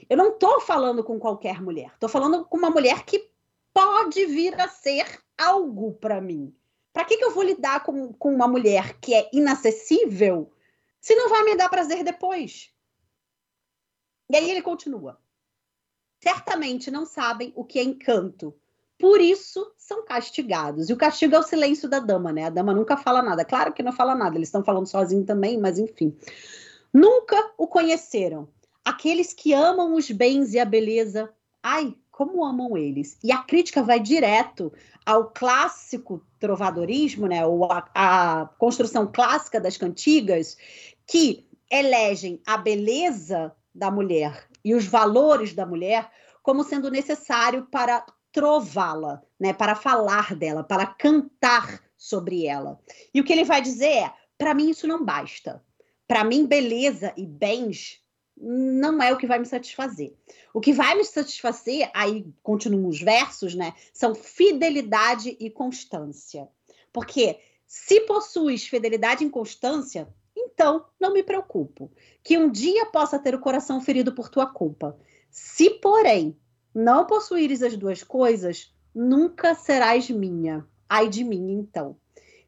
Eu não estou falando com qualquer mulher. Estou falando com uma mulher que pode vir a ser algo para mim. Para que, que eu vou lidar com, com uma mulher que é inacessível se não vai me dar prazer depois? E aí ele continua. Certamente não sabem o que é encanto. Por isso são castigados. E o castigo é o silêncio da dama, né? A dama nunca fala nada. Claro que não fala nada, eles estão falando sozinhos também, mas enfim. Nunca o conheceram. Aqueles que amam os bens e a beleza. Ai, como amam eles. E a crítica vai direto ao clássico trovadorismo, né, ou a, a construção clássica das cantigas, que elegem a beleza da mulher e os valores da mulher como sendo necessário para trová-la, né, para falar dela, para cantar sobre ela. E o que ele vai dizer é: para mim isso não basta. Para mim beleza e bens não é o que vai me satisfazer. O que vai me satisfazer, aí continuam os versos, né? São fidelidade e constância. Porque se possuis fidelidade e constância, então não me preocupo. Que um dia possa ter o coração ferido por tua culpa. Se, porém, não possuíres as duas coisas, nunca serás minha. Ai de mim, então.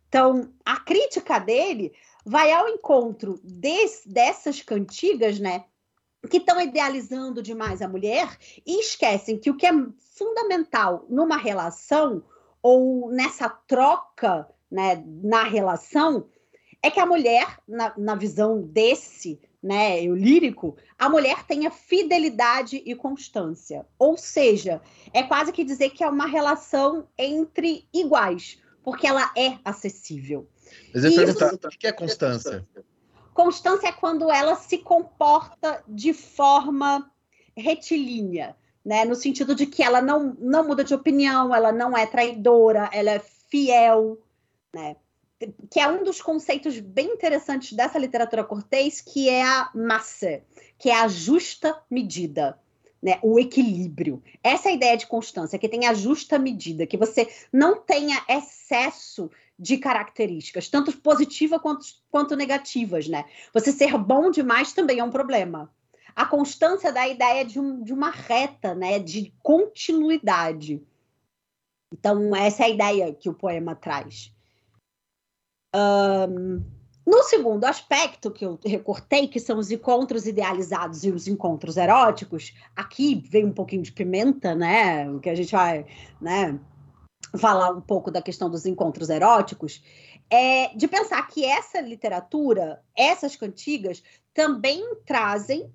Então, a crítica dele vai ao encontro des, dessas cantigas, né? Que estão idealizando demais a mulher e esquecem que o que é fundamental numa relação ou nessa troca né, na relação é que a mulher, na, na visão desse, né, eu lírico, a mulher tenha fidelidade e constância. Ou seja, é quase que dizer que é uma relação entre iguais, porque ela é acessível. Mas eu perguntar, o que é constância? Constância é quando ela se comporta de forma retilínea, né? No sentido de que ela não, não muda de opinião, ela não é traidora, ela é fiel, né? Que é um dos conceitos bem interessantes dessa literatura cortês, que é a massa, que é a justa medida. Né, o equilíbrio. Essa é a ideia de constância, que tem a justa medida, que você não tenha excesso de características, tanto positivas quanto, quanto negativas, né? Você ser bom demais também é um problema. A constância da ideia de, um, de uma reta, né? De continuidade. Então, essa é a ideia que o poema traz. Um, no segundo aspecto que eu recortei, que são os encontros idealizados e os encontros eróticos, aqui vem um pouquinho de pimenta, né? O que a gente vai, né? Falar um pouco da questão dos encontros eróticos, é de pensar que essa literatura, essas cantigas, também trazem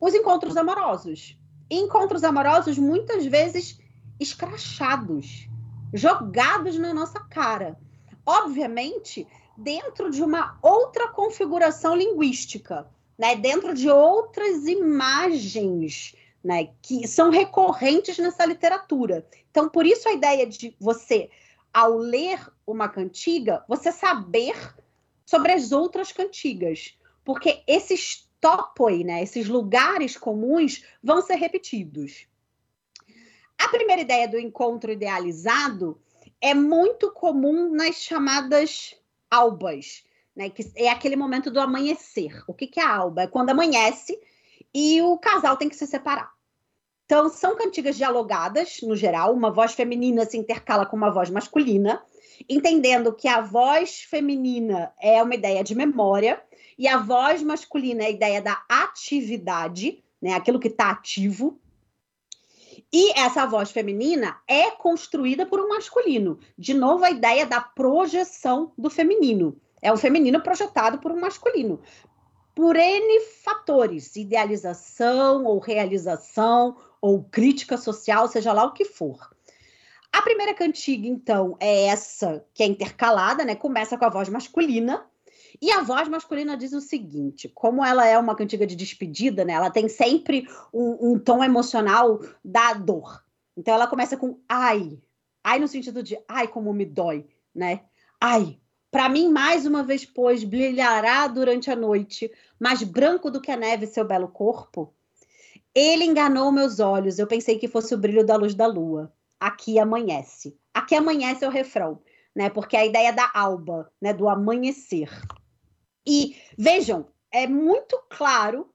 os encontros amorosos. encontros amorosos muitas vezes escrachados, jogados na nossa cara. Obviamente, dentro de uma outra configuração linguística, né? Dentro de outras imagens, né? Que são recorrentes nessa literatura. Então, por isso a ideia de você, ao ler uma cantiga, você saber sobre as outras cantigas, porque esses topoi, né? Esses lugares comuns vão ser repetidos. A primeira ideia do encontro idealizado é muito comum nas chamadas albas, né? Que é aquele momento do amanhecer. O que, que é a alba? É quando amanhece e o casal tem que se separar. Então, são cantigas dialogadas, no geral, uma voz feminina se intercala com uma voz masculina, entendendo que a voz feminina é uma ideia de memória e a voz masculina é a ideia da atividade, né? Aquilo que está ativo. E essa voz feminina é construída por um masculino. De novo, a ideia da projeção do feminino. É o feminino projetado por um masculino. Por N fatores, idealização ou realização ou crítica social, seja lá o que for. A primeira cantiga, então, é essa que é intercalada, né? Começa com a voz masculina. E a voz masculina diz o seguinte: como ela é uma cantiga de despedida, né? Ela tem sempre um, um tom emocional da dor. Então ela começa com ai. Ai no sentido de ai, como me dói, né? Ai, para mim, mais uma vez, pois, brilhará durante a noite, mais branco do que a neve seu belo corpo. Ele enganou meus olhos, eu pensei que fosse o brilho da luz da lua. Aqui amanhece. Aqui amanhece é o refrão, né? Porque a ideia da alba, né? Do amanhecer. E vejam, é muito claro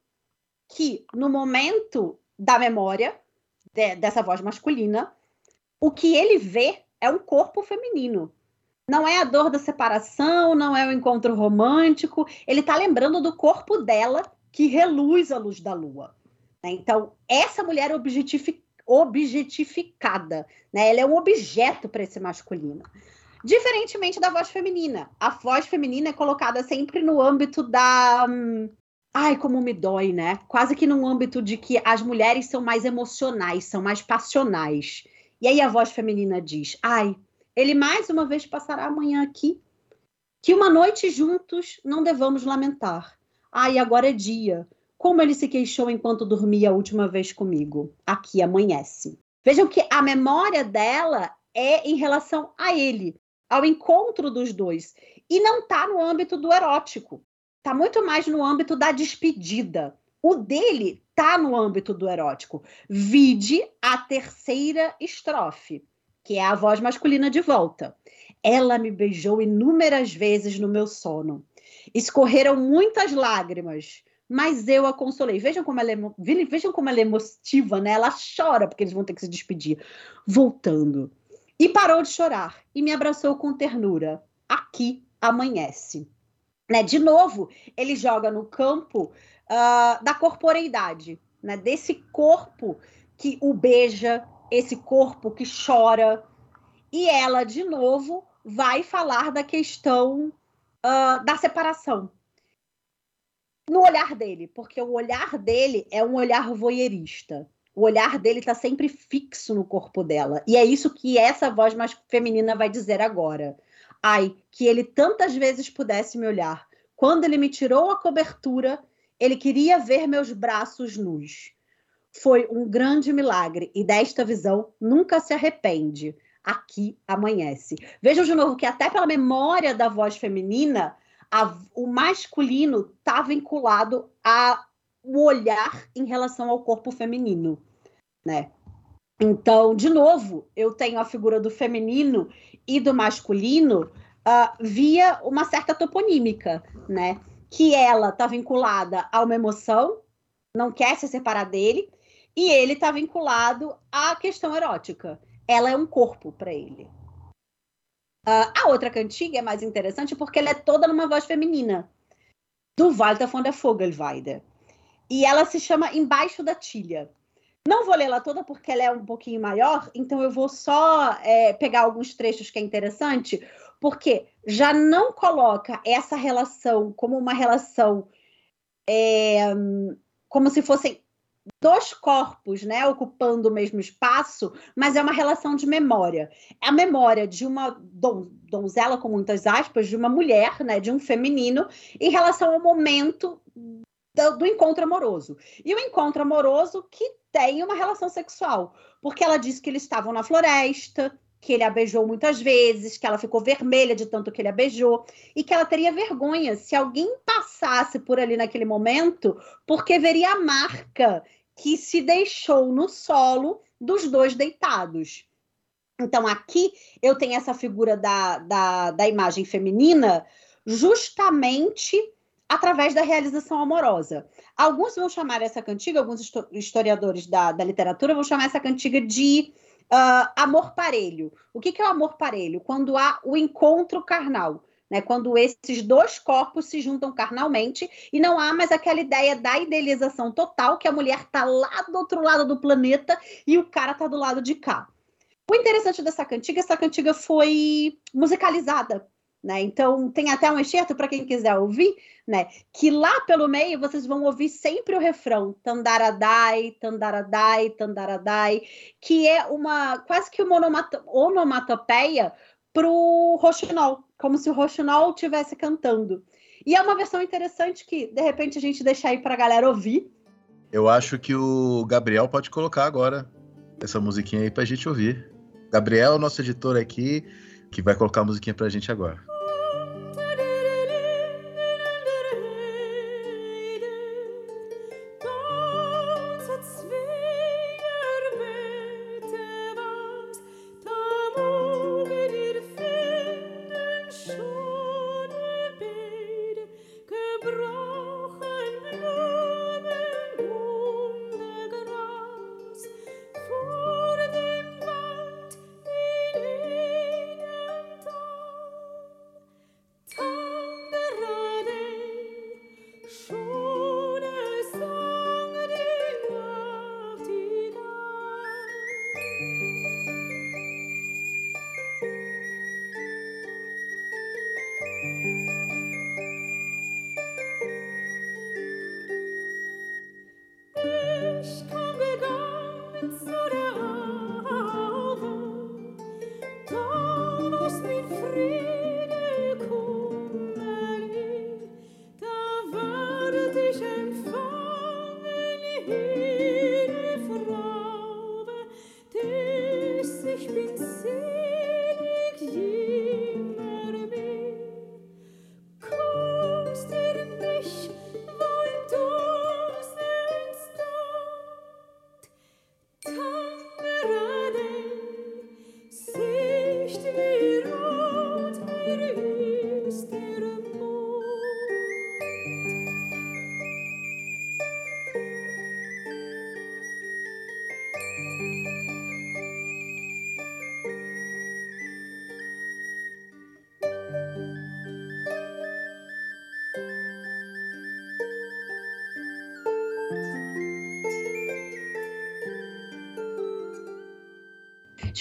que no momento da memória de, dessa voz masculina, o que ele vê é um corpo feminino. Não é a dor da separação, não é o encontro romântico. Ele está lembrando do corpo dela que reluz a luz da lua. Né? Então, essa mulher é objetificada, né? ela é um objeto para esse masculino. Diferentemente da voz feminina. A voz feminina é colocada sempre no âmbito da. Hum, ai, como me dói, né? Quase que no âmbito de que as mulheres são mais emocionais, são mais passionais. E aí a voz feminina diz: ai, ele mais uma vez passará amanhã aqui. Que uma noite juntos não devamos lamentar. Ai, agora é dia. Como ele se queixou enquanto dormia a última vez comigo. Aqui amanhece. Vejam que a memória dela é em relação a ele ao encontro dos dois. E não está no âmbito do erótico. Está muito mais no âmbito da despedida. O dele está no âmbito do erótico. Vide a terceira estrofe, que é a voz masculina de volta. Ela me beijou inúmeras vezes no meu sono. Escorreram muitas lágrimas, mas eu a consolei. Vejam como ela é, vejam como ela é emotiva, né? Ela chora porque eles vão ter que se despedir. Voltando. E parou de chorar e me abraçou com ternura. Aqui amanhece. Né? De novo, ele joga no campo uh, da corporeidade, né? desse corpo que o beija, esse corpo que chora. E ela, de novo, vai falar da questão uh, da separação. No olhar dele, porque o olhar dele é um olhar voyeurista o olhar dele está sempre fixo no corpo dela. E é isso que essa voz mais feminina vai dizer agora. Ai, que ele tantas vezes pudesse me olhar. Quando ele me tirou a cobertura, ele queria ver meus braços nus. Foi um grande milagre e desta visão nunca se arrepende. Aqui amanhece. Vejam de novo que até pela memória da voz feminina, a, o masculino está vinculado a o olhar em relação ao corpo feminino, né? Então, de novo, eu tenho a figura do feminino e do masculino uh, via uma certa toponímica, né? Que ela está vinculada a uma emoção, não quer se separar dele, e ele está vinculado à questão erótica. Ela é um corpo para ele. Uh, a outra cantiga é mais interessante porque ela é toda numa voz feminina, do Walter von der Vogelweide. E ela se chama Embaixo da Tilha. Não vou lê-la toda porque ela é um pouquinho maior, então eu vou só é, pegar alguns trechos que é interessante, porque já não coloca essa relação como uma relação é, como se fossem dois corpos, né, ocupando o mesmo espaço, mas é uma relação de memória. É a memória de uma don, donzela, com muitas aspas, de uma mulher, né, de um feminino, em relação ao momento do, do encontro amoroso. E o encontro amoroso que tem uma relação sexual, porque ela disse que eles estavam na floresta, que ele a beijou muitas vezes, que ela ficou vermelha de tanto que ele a beijou, e que ela teria vergonha se alguém passasse por ali naquele momento, porque veria a marca que se deixou no solo dos dois deitados. Então, aqui eu tenho essa figura da, da, da imagem feminina justamente através da realização amorosa. Alguns vão chamar essa cantiga, alguns historiadores da, da literatura vão chamar essa cantiga de uh, amor parelho. O que, que é o amor parelho? Quando há o encontro carnal. Né, quando esses dois corpos se juntam carnalmente e não há mais aquela ideia da idealização total que a mulher está lá do outro lado do planeta e o cara está do lado de cá. O interessante dessa cantiga, essa cantiga foi musicalizada né? Então, tem até um excerto para quem quiser ouvir, né? Que lá pelo meio vocês vão ouvir sempre o refrão Tandaradai, Tandaradai, Tandaradai, que é uma quase que uma onomatopeia para o roxinol, como se o roxinol estivesse cantando. E é uma versão interessante que, de repente, a gente deixa aí para a galera ouvir. Eu acho que o Gabriel pode colocar agora essa musiquinha aí para a gente ouvir. Gabriel, nosso editor aqui, que vai colocar a musiquinha para a gente agora.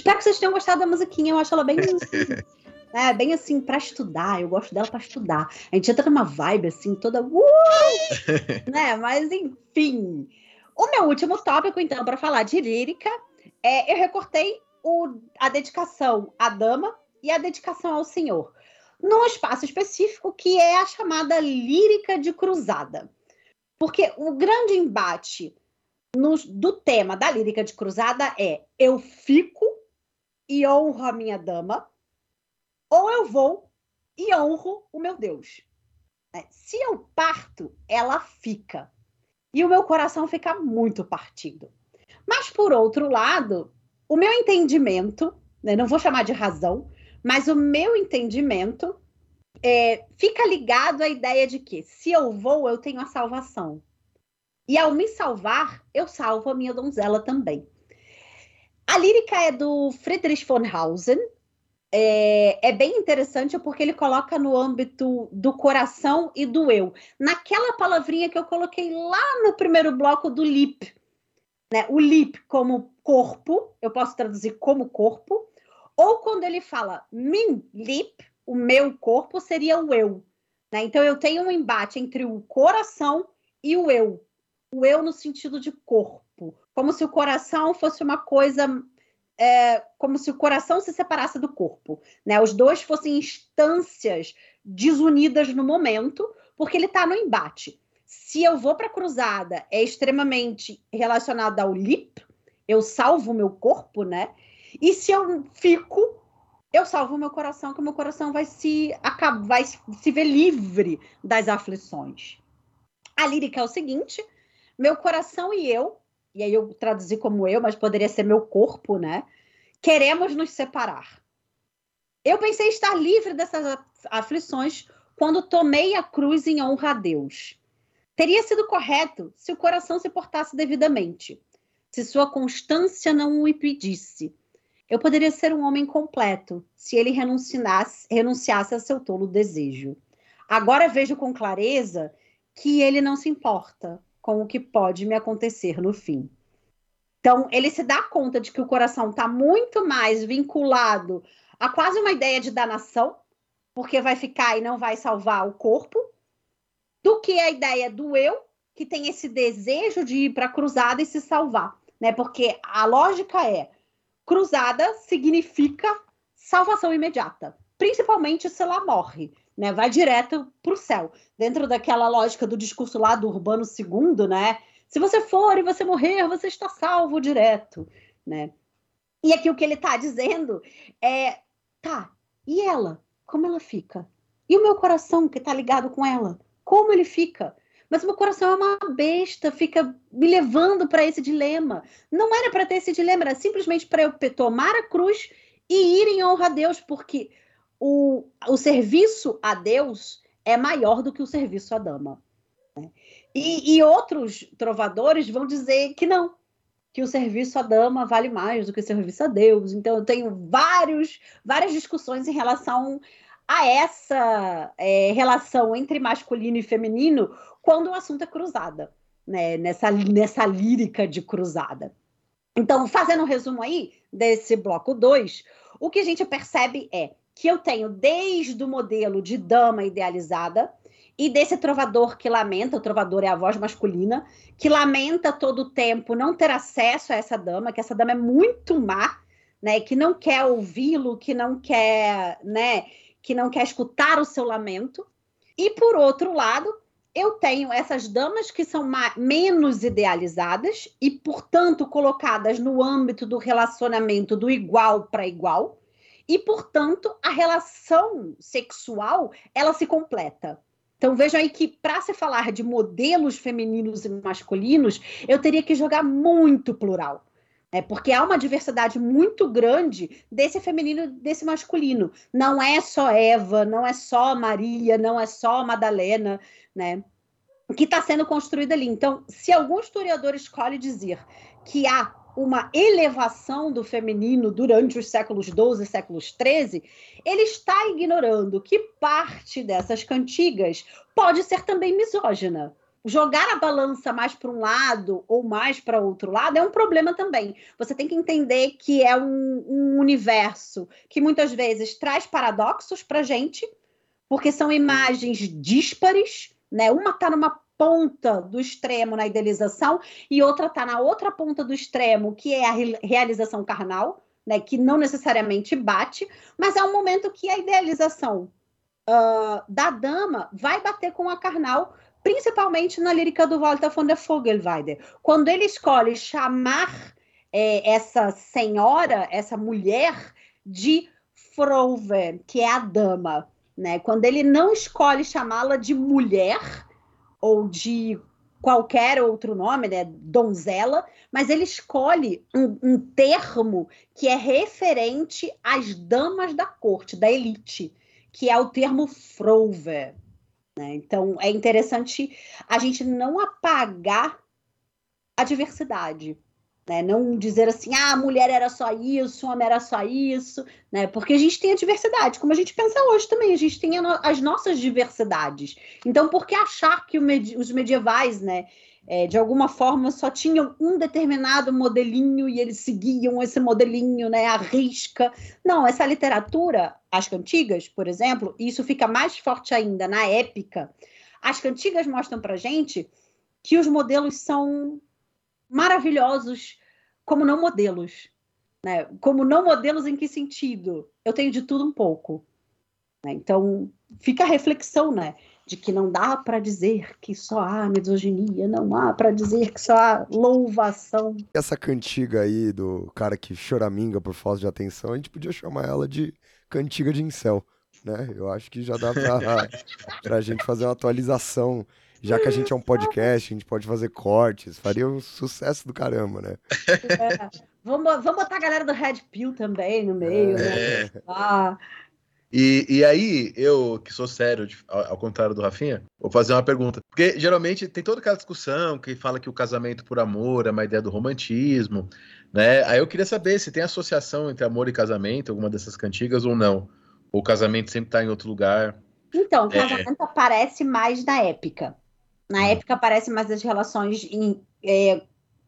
Espero que vocês tenham gostado da musiquinha. Eu acho ela bem. É, bem assim, para estudar, eu gosto dela para estudar. A gente entra numa vibe assim, toda. Uh! né? Mas, enfim. O meu último tópico, então, para falar de lírica, é, eu recortei o, a dedicação à dama e a dedicação ao senhor, num espaço específico que é a chamada lírica de cruzada. Porque o grande embate no, do tema da lírica de cruzada é eu fico e honro a minha dama, ou eu vou e honro o meu Deus. É, se eu parto, ela fica. E o meu coração fica muito partido. Mas, por outro lado, o meu entendimento, né, não vou chamar de razão, mas o meu entendimento é, fica ligado à ideia de que se eu vou, eu tenho a salvação. E ao me salvar, eu salvo a minha donzela também. A lírica é do Friedrich von Hausen. É, é, bem interessante porque ele coloca no âmbito do coração e do eu. Naquela palavrinha que eu coloquei lá no primeiro bloco do lip. Né? O lip como corpo, eu posso traduzir como corpo. Ou quando ele fala min lip, o meu corpo seria o eu. Né? Então eu tenho um embate entre o coração e o eu. o eu no sentido de corpo, como se o coração fosse uma coisa é, como se o coração se separasse do corpo, né? Os dois fossem instâncias desunidas no momento, porque ele está no embate. Se eu vou para a cruzada, é extremamente relacionado ao lip, eu salvo o meu corpo, né? E se eu fico, eu salvo o meu coração, que o meu coração vai se vai se ver livre das aflições. A lírica é o seguinte: meu coração e eu, e aí eu traduzi como eu, mas poderia ser meu corpo, né? Queremos nos separar. Eu pensei estar livre dessas aflições quando tomei a cruz em honra a Deus. Teria sido correto se o coração se portasse devidamente, se sua constância não o impedisse. Eu poderia ser um homem completo se ele renunciasse, a seu tolo desejo. Agora vejo com clareza que ele não se importa com o que pode me acontecer no fim. Então, ele se dá conta de que o coração está muito mais vinculado a quase uma ideia de danação, porque vai ficar e não vai salvar o corpo, do que a ideia do eu, que tem esse desejo de ir para a cruzada e se salvar, né? Porque a lógica é cruzada significa salvação imediata, principalmente se ela morre, né? Vai direto para o céu, dentro daquela lógica do discurso lá do Urbano II, né? Se você for e você morrer, você está salvo direto, né? E aqui o que ele está dizendo é, tá, e ela? Como ela fica? E o meu coração que está ligado com ela? Como ele fica? Mas o meu coração é uma besta, fica me levando para esse dilema. Não era para ter esse dilema, era simplesmente para eu tomar a cruz e ir em honra a Deus, porque o, o serviço a Deus é maior do que o serviço à dama. Né? E, e outros trovadores vão dizer que não, que o serviço à dama vale mais do que o serviço a Deus. Então, eu tenho vários, várias discussões em relação a essa é, relação entre masculino e feminino quando o assunto é cruzada, né? nessa, nessa lírica de cruzada. Então, fazendo um resumo aí desse bloco 2, o que a gente percebe é que eu tenho desde o modelo de dama idealizada e desse trovador que lamenta, o trovador é a voz masculina, que lamenta todo o tempo não ter acesso a essa dama, que essa dama é muito má, né, que não quer ouvi-lo, que não quer, né, que não quer escutar o seu lamento. E por outro lado, eu tenho essas damas que são menos idealizadas e, portanto, colocadas no âmbito do relacionamento do igual para igual, e, portanto, a relação sexual ela se completa. Então vejam aí que para se falar de modelos femininos e masculinos, eu teria que jogar muito plural. É porque há uma diversidade muito grande desse feminino desse masculino. Não é só Eva, não é só Maria, não é só Madalena, né? Que está sendo construída ali. Então, se algum historiador escolhe dizer que há uma elevação do feminino durante os séculos XII e séculos XIII, ele está ignorando que parte dessas cantigas pode ser também misógina. Jogar a balança mais para um lado ou mais para outro lado é um problema também. Você tem que entender que é um, um universo que muitas vezes traz paradoxos para gente, porque são imagens díspares, né? Uma está numa ponta do extremo na idealização e outra está na outra ponta do extremo, que é a realização carnal, né, que não necessariamente bate, mas é um momento que a idealização uh, da dama vai bater com a carnal, principalmente na lírica do Walter von der Vogelweide. Quando ele escolhe chamar é, essa senhora, essa mulher, de Frove, que é a dama. Né? Quando ele não escolhe chamá-la de mulher, ou de qualquer outro nome, né, donzela, mas ele escolhe um, um, termo que é referente às damas da corte, da elite, que é o termo frove. Né? Então é interessante a gente não apagar a diversidade. Né? Não dizer assim, ah, a mulher era só isso, o homem era só isso, né? Porque a gente tem a diversidade, como a gente pensa hoje também, a gente tem a as nossas diversidades. Então, por que achar que os medievais, né, é, de alguma forma só tinham um determinado modelinho e eles seguiam esse modelinho, né, à risca? Não, essa literatura, as cantigas, por exemplo, e isso fica mais forte ainda na épica, as cantigas mostram pra gente que os modelos são maravilhosos como não modelos. Né? Como não modelos em que sentido? Eu tenho de tudo um pouco. Né? Então, fica a reflexão, né? De que não dá para dizer que só há misoginia, não há para dizer que só há louvação. Essa cantiga aí do cara que choraminga por falta de atenção, a gente podia chamar ela de cantiga de incel, né? Eu acho que já dá pra, pra gente fazer uma atualização. Já que a gente é um podcast, a gente pode fazer cortes, faria um sucesso do caramba, né? É. Vamos, vamos botar a galera do Red Pill também no meio, né? Ah, E, e aí, eu, que sou sério, ao, contrário do Rafinha, vou fazer uma pergunta. Porque geralmente tem toda aquela discussão que fala que o casamento por amor é uma ideia do romantismo, né? Aí eu queria saber se tem associação entre amor e casamento, alguma dessas cantigas ou não. Ou o casamento sempre tá em outro lugar. Então, o É. casamento aparece mais na épica. Na épica aparece mais as relações em- é,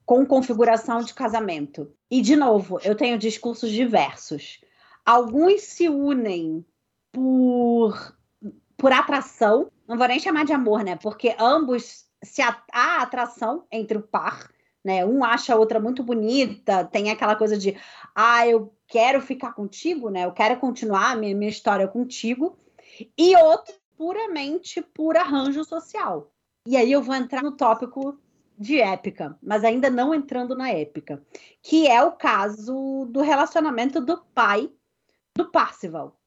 com configuração de casamento. E, de novo, eu tenho discursos diversos. Alguns se unem por, por atração, não vou nem chamar de amor, né? Porque ambos se a- há atração entre o par, né? Um acha a outra muito bonita, tem aquela coisa de ah, eu quero ficar contigo, né? Eu quero continuar a minha, minha história contigo e outro puramente por arranjo social. E aí eu vou entrar no tópico de épica, mas ainda não entrando na épica, que é o caso do relacionamento do pai do Parcival,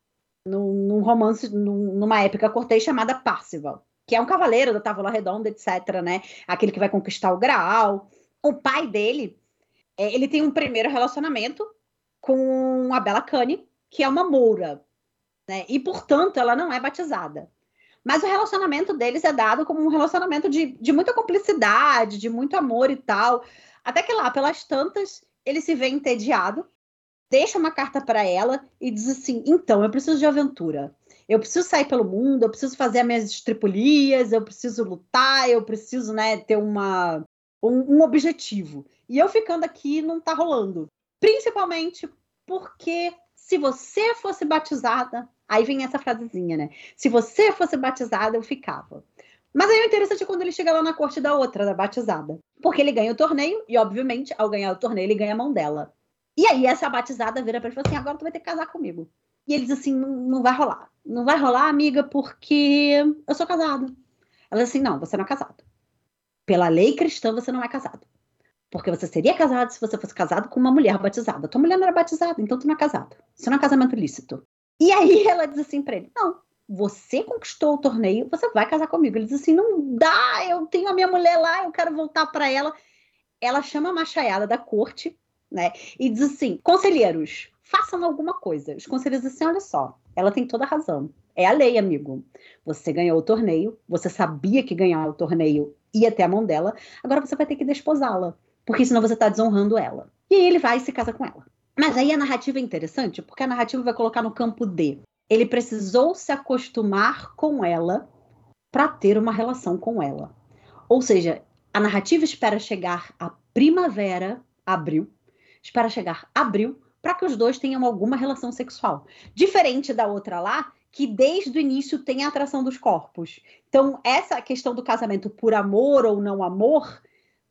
num, num romance, num- numa épica cortês chamada Parcival, que é um cavaleiro da Távola Redonda, etc, né? Aquele que vai conquistar o Graal. O pai dele, é, ele tem um primeiro relacionamento com a Bela Cane, que é uma moura, né? E, portanto, ela não é batizada. Mas o relacionamento deles é dado como um relacionamento de, de muita cumplicidade, de muito amor e tal. Até que lá, pelas tantas, ele se vê entediado, deixa uma carta para ela e diz assim: então, eu preciso de aventura. Eu preciso sair pelo mundo, eu preciso fazer as minhas estripulias, eu preciso lutar, eu preciso né, ter uma, um, um objetivo. E eu ficando aqui não tá rolando. Principalmente porque se você fosse batizada, aí vem essa frasezinha, né? Se você fosse batizada, eu ficava. Mas aí o interessante é quando ele chega lá na corte da outra, da batizada. Porque ele ganha o torneio, e obviamente, ao ganhar o torneio, ele ganha a mão dela. E aí essa batizada vira pra ele e fala assim: agora tu vai ter que casar comigo. E ele diz assim: não, não vai rolar. Não vai rolar, amiga, porque eu sou casado. Ela diz assim: não, você não é casado. Pela lei cristã, você não é casado. Porque você seria casado se você fosse casado com uma mulher batizada. Tua mulher não era batizada, então tu não é casado. Isso não é casamento ilícito. E aí ela diz assim pra ele: não, você conquistou o torneio, você vai casar comigo. Ele diz assim: não dá, eu tenho a minha mulher lá, eu quero voltar para ela. Ela chama a machaiada da corte, né? E diz assim: conselheiros, façam alguma coisa. Os conselheiros dizem assim: olha só, ela tem toda a razão. É a lei, amigo. Você ganhou o torneio, você sabia que ganhar o torneio ia ter a mão dela, agora você vai ter que desposá-la, porque senão você está desonrando ela. E aí ele vai e se casa com ela. Mas aí a narrativa é interessante, porque a narrativa vai colocar no campo D. Ele precisou se acostumar com ela para ter uma relação com ela. Ou seja, a narrativa espera chegar a primavera, abril, espera chegar abril para que os dois tenham alguma relação sexual. Diferente da outra lá, que desde o início tem a atração dos corpos. Então, essa questão do casamento por amor ou não amor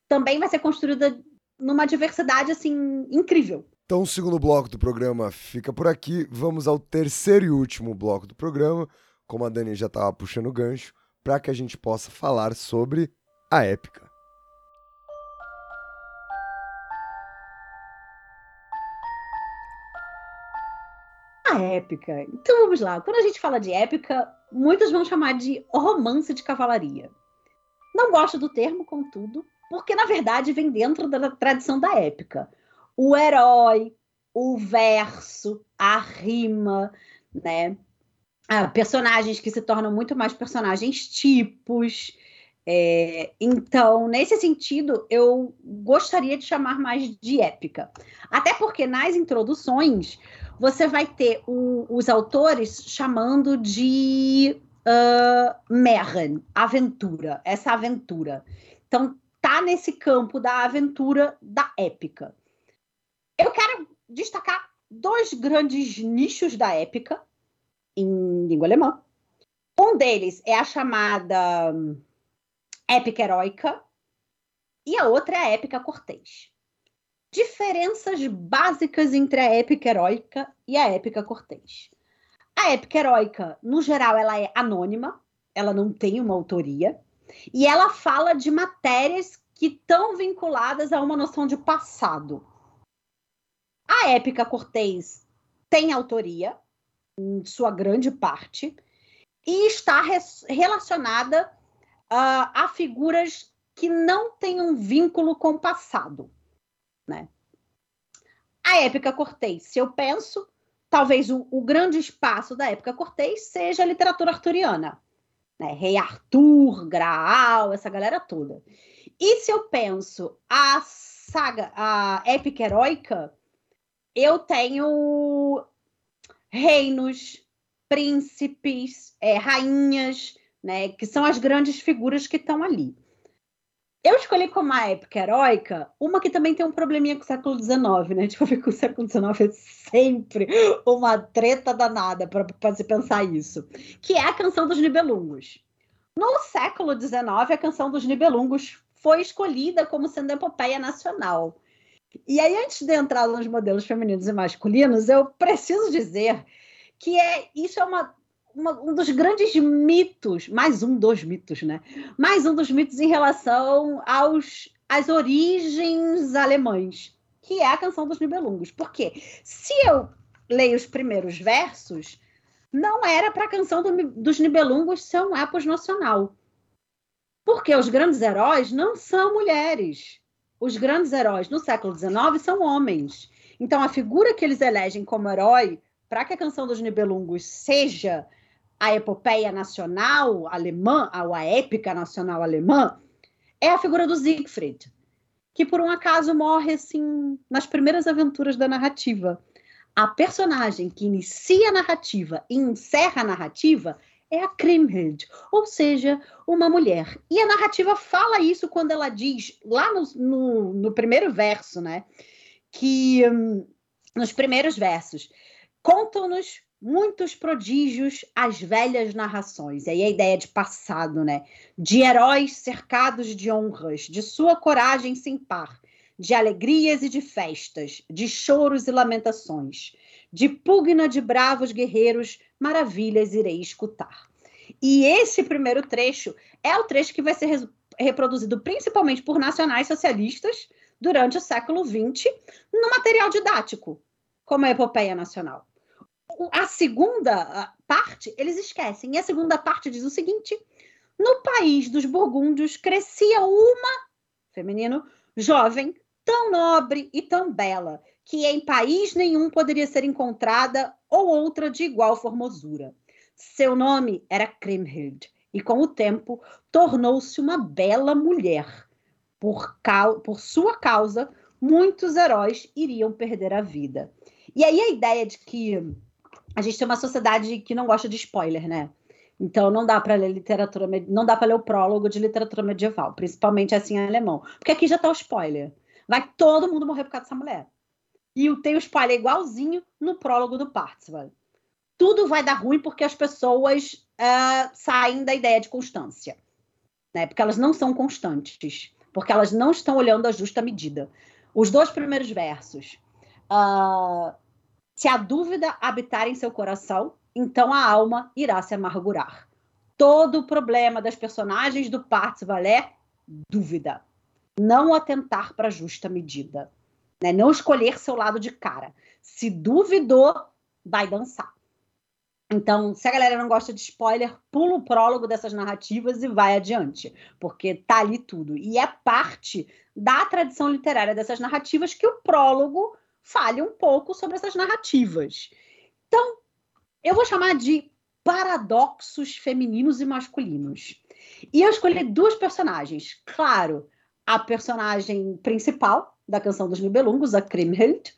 também vai ser construída numa diversidade assim incrível. Então, o segundo bloco do programa fica por aqui. Vamos ao terceiro e último bloco do programa, como a Dani já estava puxando o gancho, para que a gente possa falar sobre a épica. A épica. Então vamos lá. Quando a gente fala de épica, muitos vão chamar de romance de cavalaria. Não gosto do termo, contudo, porque na verdade vem dentro da tradição da épica. O herói, o verso, a rima, né? Ah, personagens que se tornam muito mais personagens tipos. É, então, nesse sentido, eu gostaria de chamar mais de épica. Até porque nas introduções você vai ter o, os autores chamando de uh, Märchen, aventura, essa aventura. Então, tá nesse campo da aventura da épica. Eu quero destacar dois grandes nichos da épica em língua alemã. Um deles é a chamada épica heróica, e a outra é a épica cortês. Diferenças básicas entre a épica heróica e a épica cortês. A épica heróica, no geral, ela é anônima, ela não tem uma autoria, e ela fala de matérias que estão vinculadas a uma noção de passado. A épica cortês tem autoria, em sua grande parte, e está relacionada uh, a figuras que não têm um vínculo com o passado. Né? A épica Cortês, se eu penso, talvez o, o grande espaço da época Cortês seja a literatura arturiana. Né? Rei Arthur, Graal, essa galera toda. E se eu penso a saga, a épica heróica, eu tenho reinos, príncipes, é, rainhas, né, que são as grandes figuras que estão ali. Eu escolhi como a época heróica uma que também tem um probleminha com o século XIX, né? Tipo, que o século XIX é sempre uma treta danada para se pensar isso. Que é a canção dos Nibelungos. No século XIX, a canção dos Nibelungos foi escolhida como sendo a epopeia nacional. E aí, antes de entrar nos modelos femininos e masculinos, eu preciso dizer que é isso é uma, uma, um dos grandes mitos, mais um dos mitos, né? Mais um dos mitos em relação aos às origens alemães, que é a canção dos Nibelungos. Porque se eu leio os primeiros versos, não era para a canção do, dos Nibelungos ser um epos nacional. Porque os grandes heróis não são mulheres os grandes heróis no século XIX são homens. Então, a figura que eles elegem como herói para que a canção dos Nibelungos seja a epopeia nacional alemã, ou a épica nacional alemã, é a figura do Siegfried, que por um acaso morre assim nas primeiras aventuras da narrativa. A personagem que inicia a narrativa e encerra a narrativa é a Kriemhild, ou seja, uma mulher. E a narrativa fala isso quando ela diz, lá no, no, no primeiro verso, né? Que hum, nos primeiros versos contam-nos muitos prodígios as velhas narrações. E aí a ideia de passado, né? De heróis cercados de honras, de sua coragem sem par, de alegrias e de festas, de choros e lamentações, de pugna de bravos guerreiros maravilhas irei escutar. E esse primeiro trecho é o trecho que vai ser re reproduzido principalmente por nacionais socialistas durante o século XX no material didático, como a epopeia nacional. A segunda parte, eles esquecem. E a segunda parte diz o seguinte: no país dos burgúndios crescia uma, feminino, jovem, tão nobre e tão bela, que em país nenhum poderia ser encontrada ou outra de igual formosura. Seu nome era Kriemhild, e com o tempo tornou-se uma bela mulher. Por, por sua causa, muitos heróis iriam perder a vida. E aí a ideia de que a gente tem uma sociedade que não gosta de spoiler, né? Então não dá para ler literatura, não dá para ler o prólogo de literatura medieval, principalmente assim em alemão, porque aqui já tá o spoiler. Vai todo mundo morrer por causa dessa mulher. E o spoiler igualzinho no prólogo do Parzival. Tudo vai dar ruim porque as pessoas uh, saem da ideia de constância. Né? Porque elas não são constantes. Porque elas não estão olhando a justa medida. Os dois primeiros versos. Uh, se a dúvida habitar em seu coração, então a alma irá se amargurar. Todo o problema das personagens do Parzival é dúvida. Não atentar para a justa medida. Né? Não escolher seu lado de cara. Se duvidou, vai dançar. Então, se a galera não gosta de spoiler, pula o prólogo dessas narrativas e vai adiante, porque tá ali tudo. E é parte da tradição literária dessas narrativas que o prólogo fale um pouco sobre essas narrativas. Então, eu vou chamar de paradoxos femininos e masculinos. E eu escolhi duas personagens. Claro, a personagem principal, da canção dos Nibelungos, a Kriemhild,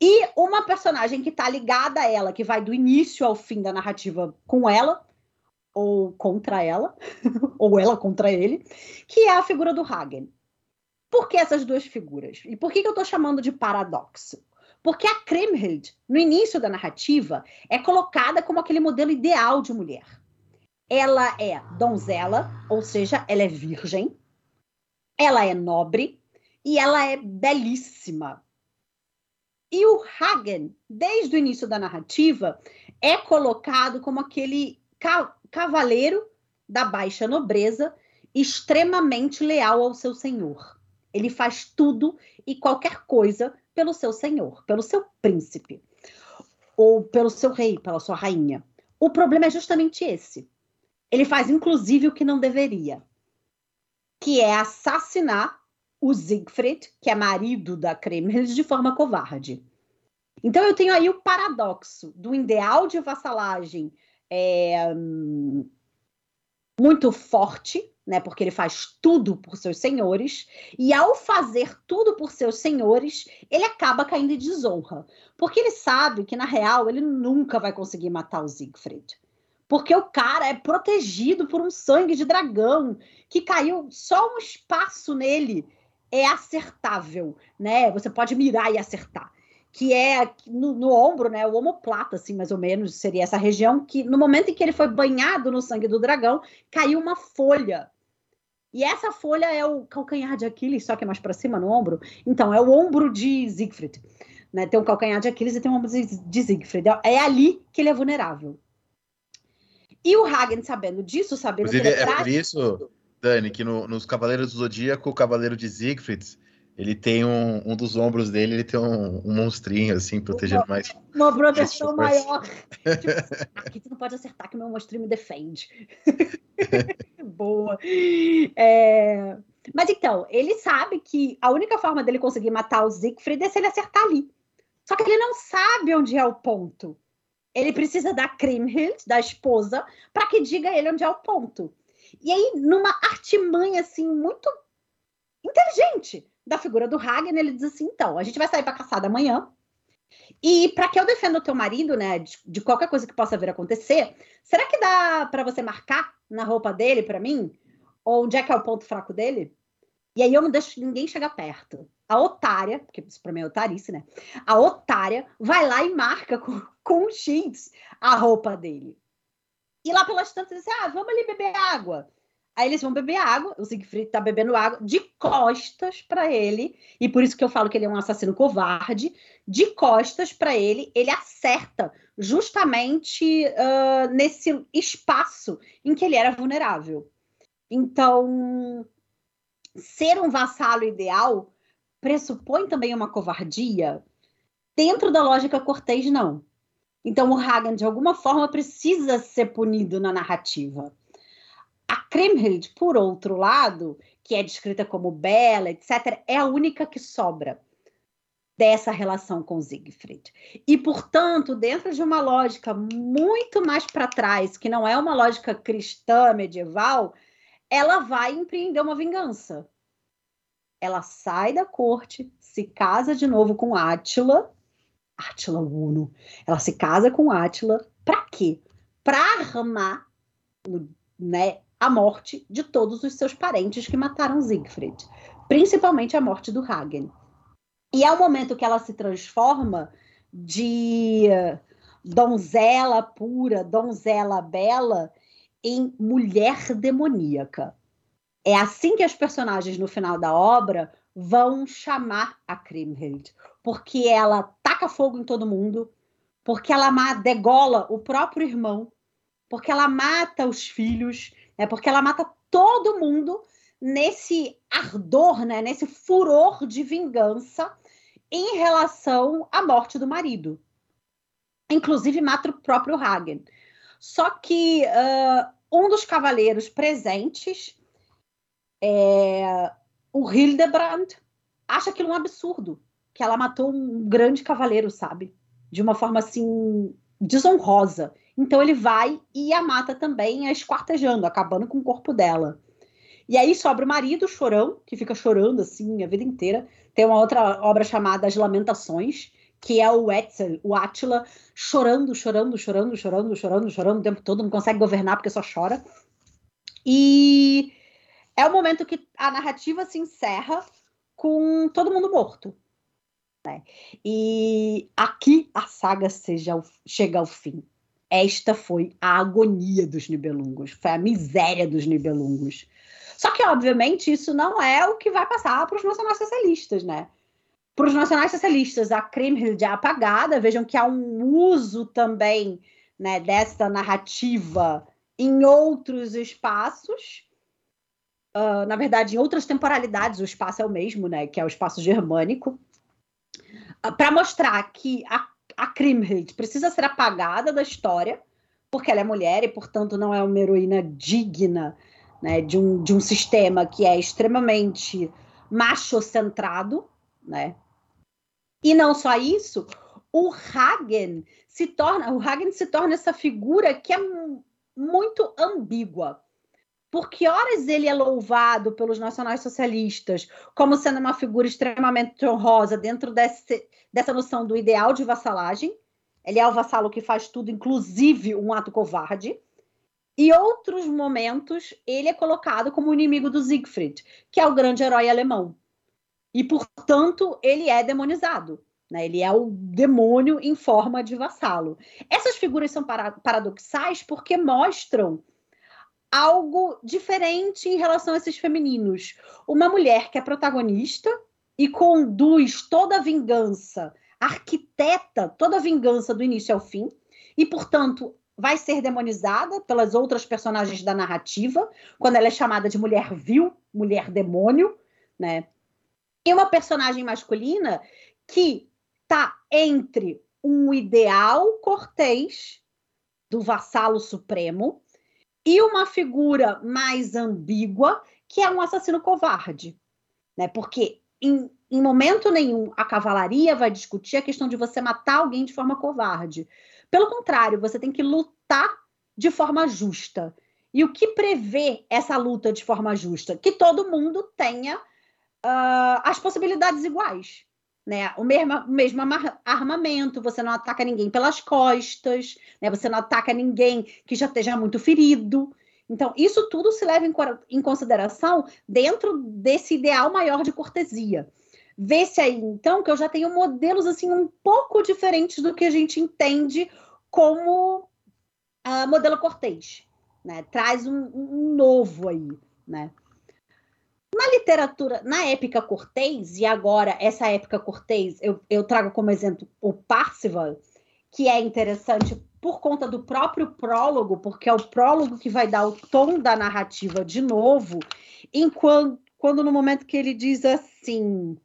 e uma personagem que está ligada a ela, que vai do início ao fim da narrativa com ela, ou contra ela, ou ela contra ele, que é a figura do Hagen. Por que essas duas figuras? E por que, que eu estou chamando de paradoxo? Porque a Kriemhild, no início da narrativa, é colocada como aquele modelo ideal de mulher. Ela é donzela, ou seja, ela é virgem, ela é nobre e ela é belíssima. E o Hagen, desde o início da narrativa, é colocado como aquele ca cavaleiro da baixa nobreza, extremamente leal ao seu senhor. Ele faz tudo e qualquer coisa pelo seu senhor, pelo seu príncipe, ou pelo seu rei, pela sua rainha. O problema é justamente esse. Ele faz inclusive o que não deveria, que é assassinar o Siegfried, que é marido da Kriemhild, de forma covarde. Então eu tenho aí o paradoxo do ideal de vassalagem é, muito forte, né? Porque ele faz tudo por seus senhores, e ao fazer tudo por seus senhores, ele acaba caindo em desonra, porque ele sabe que na real ele nunca vai conseguir matar o Siegfried. Porque o cara é protegido por um sangue de dragão que caiu só um espaço nele é acertável, né? Você pode mirar e acertar que é no, no, ombro, né, o omoplata, assim, mais ou menos, seria essa região que, no momento em que ele foi banhado no sangue do dragão, caiu uma folha. E essa folha é o calcanhar de Aquiles, só que é mais para cima, no ombro. Então, é o ombro de Siegfried. Né? Tem um calcanhar de Aquiles e tem um ombro de Siegfried. É ali que ele é vulnerável. E o Hagen, sabendo disso, sabendo Inclusive, que ele é, é por isso, Dani, que no, nos Cavaleiros do Zodíaco, o Cavaleiro de Siegfried ele tem um, um dos ombros dele, ele tem um, um monstrinho, assim, protegendo uma, mais. Uma proteção maior. tipo, aqui tu não pode acertar que meu monstrinho me defende. Boa. É... Mas então, ele sabe que a única forma dele conseguir matar o Siegfried é se ele acertar ali. Só que ele não sabe onde é o ponto. Ele precisa da Kriemhild, da esposa, para que diga ele onde é o ponto. E aí, numa artimanha assim muito inteligente, da figura do Hagen, ele diz assim: então, a gente vai sair para caçada amanhã. E para que eu defenda o teu marido, né, de, de, qualquer coisa que possa vir acontecer, será que dá para você marcar na roupa dele para mim? Onde é que é o ponto fraco dele? E aí eu não deixo ninguém chegar perto. A otária, porque isso para mim é otarice, né? A otária vai lá e marca com, com X a roupa dele. E lá pelas tantas, diz assim, ah, vamos ali beber água. Aí eles vão beber água, o Siegfried tá bebendo água de costas para ele, e por isso que eu falo que ele é um assassino covarde. De costas para ele, ele acerta justamente uh, nesse espaço em que ele era vulnerável. Então, ser um vassalo ideal pressupõe também uma covardia? Dentro da lógica cortês, não. Então, o Hagen, de alguma forma, precisa ser punido na narrativa. A Kriemhild, por outro lado, que é descrita como bela, etc., é a única que sobra dessa relação com Siegfried. E, portanto, dentro de uma lógica muito mais para trás, que não é uma lógica cristã medieval, ela vai empreender uma vingança. Ela sai da corte, se casa de novo com Átila, Átila Uno. Ela se casa com Átila, para quê? Para armar, né, a morte de todos os seus parentes que mataram Siegfried, principalmente a morte do Hagen. E é o momento que ela se transforma de donzela pura, donzela bela, em mulher demoníaca. É assim que as personagens no final da obra vão chamar a Kriemhild, porque ela taca fogo em todo mundo, porque ela degola o próprio irmão, porque ela mata os filhos, é porque ela mata todo mundo nesse ardor, né, nesse furor de vingança em relação à morte do marido. Inclusive mata o próprio Hagen. Só que uh, um dos cavaleiros presentes, é, o Hildebrand, acha aquilo um absurdo, que ela matou um grande cavaleiro, sabe? De uma forma assim desonrosa. Então ele vai e a mata também, a esquartejando, acabando com o corpo dela. E aí sobra o marido, chorão, que fica chorando assim a vida inteira. Tem uma outra obra chamada As Lamentações, que é o Etzel, o Átila, chorando, chorando, chorando, chorando, chorando, chorando o tempo todo, não consegue governar porque só chora. E é o momento que a narrativa se encerra com todo mundo morto. Né? E aqui a saga seja, chega ao fim. Esta foi a agonia dos Nibelungos, foi a miséria dos Nibelungos. Só que, obviamente, isso não é o que vai passar para os nacionais-socialistas, né? Para os nacionais-socialistas, a Kriemhild é apagada. Vejam que há um uso também né, dessa narrativa em outros espaços. Uh, na verdade, em outras temporalidades, o espaço é o mesmo, né? Que é o espaço germânico. Para mostrar que a, a Kriemhild precisa ser apagada da história, porque ela é mulher e, portanto, não é uma heroína digna né, de, um, de um sistema que é extremamente macho-centrado, né? E não só isso, o Hagen se torna, o Hagen se torna essa figura que é muito ambígua. Porque horas ele é louvado pelos nacionais socialistas como sendo uma figura extremamente honrosa dentro desse, dessa noção do ideal de vassalagem. Ele é o vassalo que faz tudo, inclusive um ato covarde. E outros momentos ele é colocado como inimigo do Siegfried, que é o grande herói alemão. E, portanto, ele é demonizado. Né? Ele é o demônio em forma de vassalo. Essas figuras são para paradoxais porque mostram algo diferente em relação a esses femininos. Uma mulher que é protagonista e conduz toda a vingança, arquiteta toda a vingança do início ao fim, e, portanto, vai ser demonizada pelas outras personagens da narrativa, quando ela é chamada de mulher vil, mulher demônio, né? E uma personagem masculina que tá entre um ideal cortês do vassalo supremo e uma figura mais ambígua, que é um assassino covarde, né? Porque em, em momento nenhum a cavalaria vai discutir a questão de você matar alguém de forma covarde. Pelo contrário, você tem que lutar de forma justa. E o que prevê essa luta de forma justa? Que todo mundo tenha uh, as possibilidades iguais né? O mesmo, mesmo armamento, você não ataca ninguém pelas costas, né? Você não ataca ninguém que já esteja muito ferido. Então, isso tudo se leva em, em consideração dentro desse ideal maior de cortesia. Vê-se aí, então, que eu já tenho modelos assim um pouco diferentes do que a gente entende como uh, modelo cortês, né? Traz um, um novo aí, né? Na literatura, na épica cortês, e agora essa épica cortês, eu, eu trago como exemplo o Parcival, que é interessante por conta do próprio prólogo, porque é o prólogo que vai dar o tom da narrativa de novo, enquanto quando no momento que ele diz assim,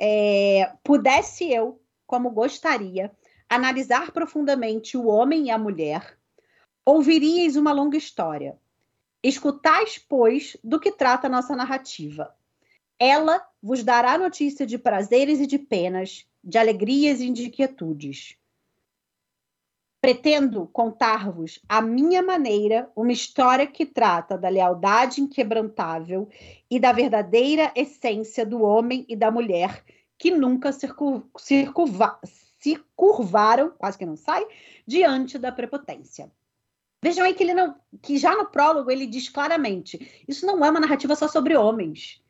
é, pudesse eu, como gostaria, analisar profundamente o homem e a mulher, ouviríeis uma longa história Escutais, pois, do que trata nossa narrativa. Ela vos dará notícia de prazeres e de penas, de alegrias e de inquietudes. Pretendo contar-vos, à minha maneira, uma história que trata da lealdade inquebrantável e da verdadeira essência do homem e da mulher que nunca se, se curvaram, quase que não sai, diante da prepotência. Vejam aí que, ele não, que já no prólogo ele diz claramente: isso não é uma narrativa só sobre homens.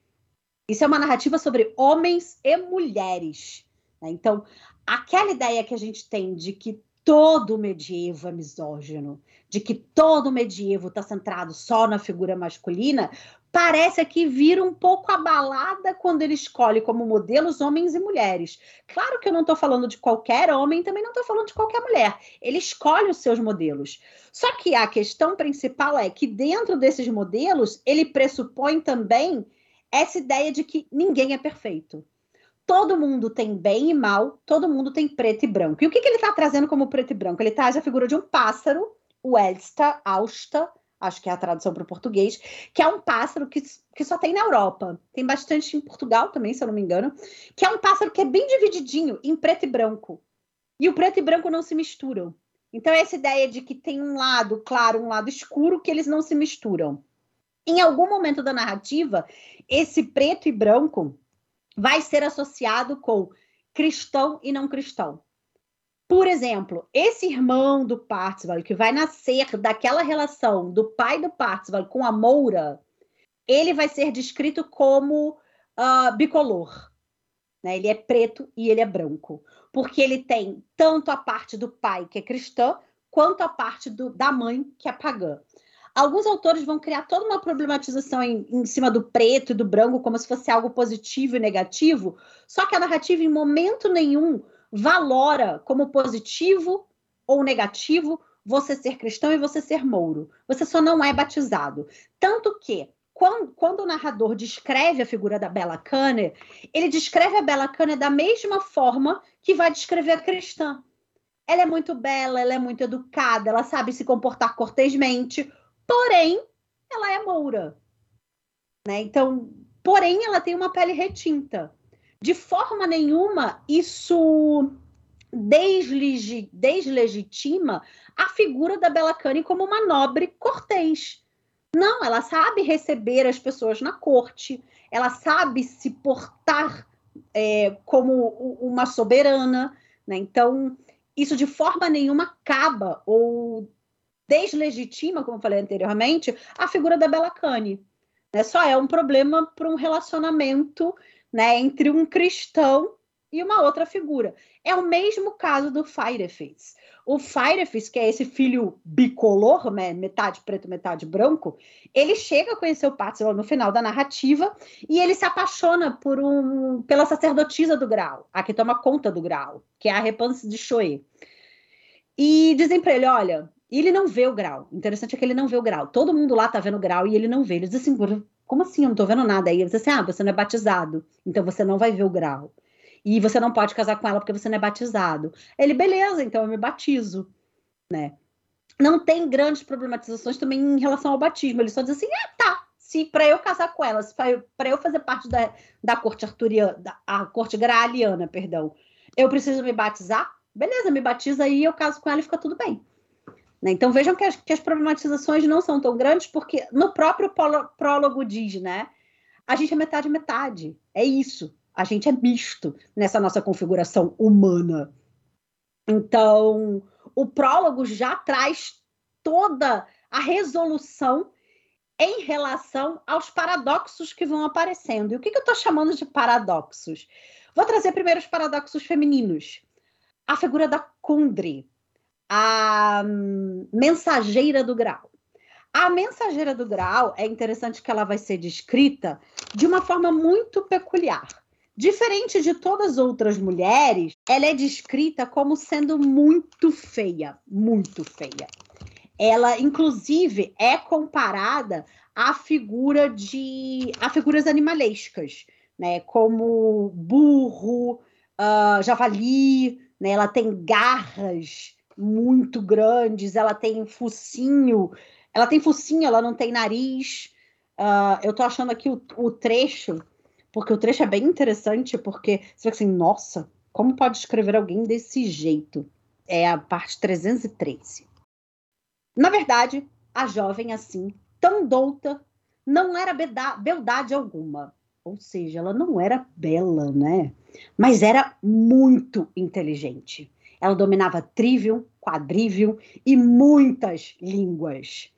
Isso é uma narrativa sobre homens e mulheres. Né? Então, aquela ideia que a gente tem de que todo medievo é misógino, de que todo medievo está centrado só na figura masculina, parece aqui vir um pouco abalada quando ele escolhe como modelos homens e mulheres. Claro que eu não estou falando de qualquer homem, também não estou falando de qualquer mulher. Ele escolhe os seus modelos. Só que a questão principal é que dentro desses modelos, ele pressupõe também essa ideia de que ninguém é perfeito. Todo mundo tem bem e mal, todo mundo tem preto e branco. E o que, que ele está trazendo como preto e branco? Ele traz a figura de um pássaro, o Elsta, Austa, acho que é a tradução para o português, que é um pássaro que, que só tem na Europa. Tem bastante em Portugal também, se eu não me engano. Que é um pássaro que é bem divididinho em preto e branco. E o preto e branco não se misturam. Então, essa ideia de que tem um lado claro, um lado escuro, que eles não se misturam. Em algum momento da narrativa, esse preto e branco vai ser associado com cristão e não cristão. Por exemplo, esse irmão do Parzival, que vai nascer daquela relação do pai do Parzival com a Moura, ele vai ser descrito como uh, bicolor. Né? Ele é preto e ele é branco. Porque ele tem tanto a parte do pai, que é cristã, quanto a parte do, da mãe, que é pagã. Alguns autores vão criar toda uma problematização em, em, cima do preto e do branco, como se fosse algo positivo e negativo, só que a narrativa, em momento nenhum, valora como positivo ou negativo você ser cristão e você ser mouro. Você só não é batizado. Tanto que, quando, quando o narrador descreve a figura da Bella Canner, ele descreve a Bella Canner da mesma forma que vai descrever a cristã. Ela é muito bela, ela é muito educada, ela sabe se comportar cortesmente, porém, ela é moura. Né? Então, porém, ela tem uma pele retinta. De forma nenhuma, isso deslegi deslegitima a figura da Bela Cane como uma nobre cortês. Não, ela sabe receber as pessoas na corte, ela sabe se portar é, como uma soberana, né? Então, isso de forma nenhuma acaba ou deslegitima, como eu falei anteriormente, a figura da Bela Cane. Né? Só é um problema para um relacionamento né, entre um cristão e uma outra figura. É o mesmo caso do Fireface. O Fireface, que é esse filho bicolor, né, metade preto, metade branco, ele chega a conhecer o Patsy no final da narrativa e ele se apaixona por um, pela sacerdotisa do Grau, a que toma conta do Grau, que é a Repanse de Choe. E dizem para ele, olha, ele não vê o Grau. O interessante é que ele não vê o Grau. Todo mundo lá tá vendo o Grau e ele não vê. Ele diz assim, como assim? Eu não tô vendo nada. Aí ele diz assim, ah, você não é batizado, então você não vai ver o Grau. E você não pode casar com ela porque você não é batizado. Ele, beleza, então eu me batizo, né? Não tem grandes problematizações também em relação ao batismo. Ele só diz assim: ah, tá. Se para eu casar com ela, para eu fazer parte da, da corte arturiana, da a corte graaliana, perdão, eu preciso me batizar, beleza, me batiza aí, eu caso com ela e fica tudo bem. Né? Então vejam que as, que as, problematizações não são tão grandes, porque no próprio prólogo diz, né? A gente é metade metade. É isso a gente é misto nessa nossa configuração humana. Então, o prólogo já traz toda a resolução em relação aos paradoxos que vão aparecendo. E o que, que eu estou chamando de paradoxos? Vou trazer primeiro os paradoxos femininos. A figura da Kundry, a hum, mensageira do grau. A mensageira do grau é interessante que ela vai ser descrita de uma forma muito peculiar. Diferente de todas as outras mulheres, ela é descrita como sendo muito feia, muito feia. Ela, inclusive, é comparada à figura de a figuras animalescas, né? Como burro, uh, javali, né? Ela tem garras muito grandes, ela tem focinho, ela tem focinho, ela não tem nariz. Uh, eu tô achando aqui o, o trecho porque o trecho é bem interessante, porque você fica assim, nossa, como pode escrever alguém desse jeito? É a parte 313. Na verdade, a jovem assim, tão douta, não era beldade alguma. Ou seja, ela não era bela, né? Mas era muito inteligente. Ela dominava trivium, quadrivium e muitas línguas.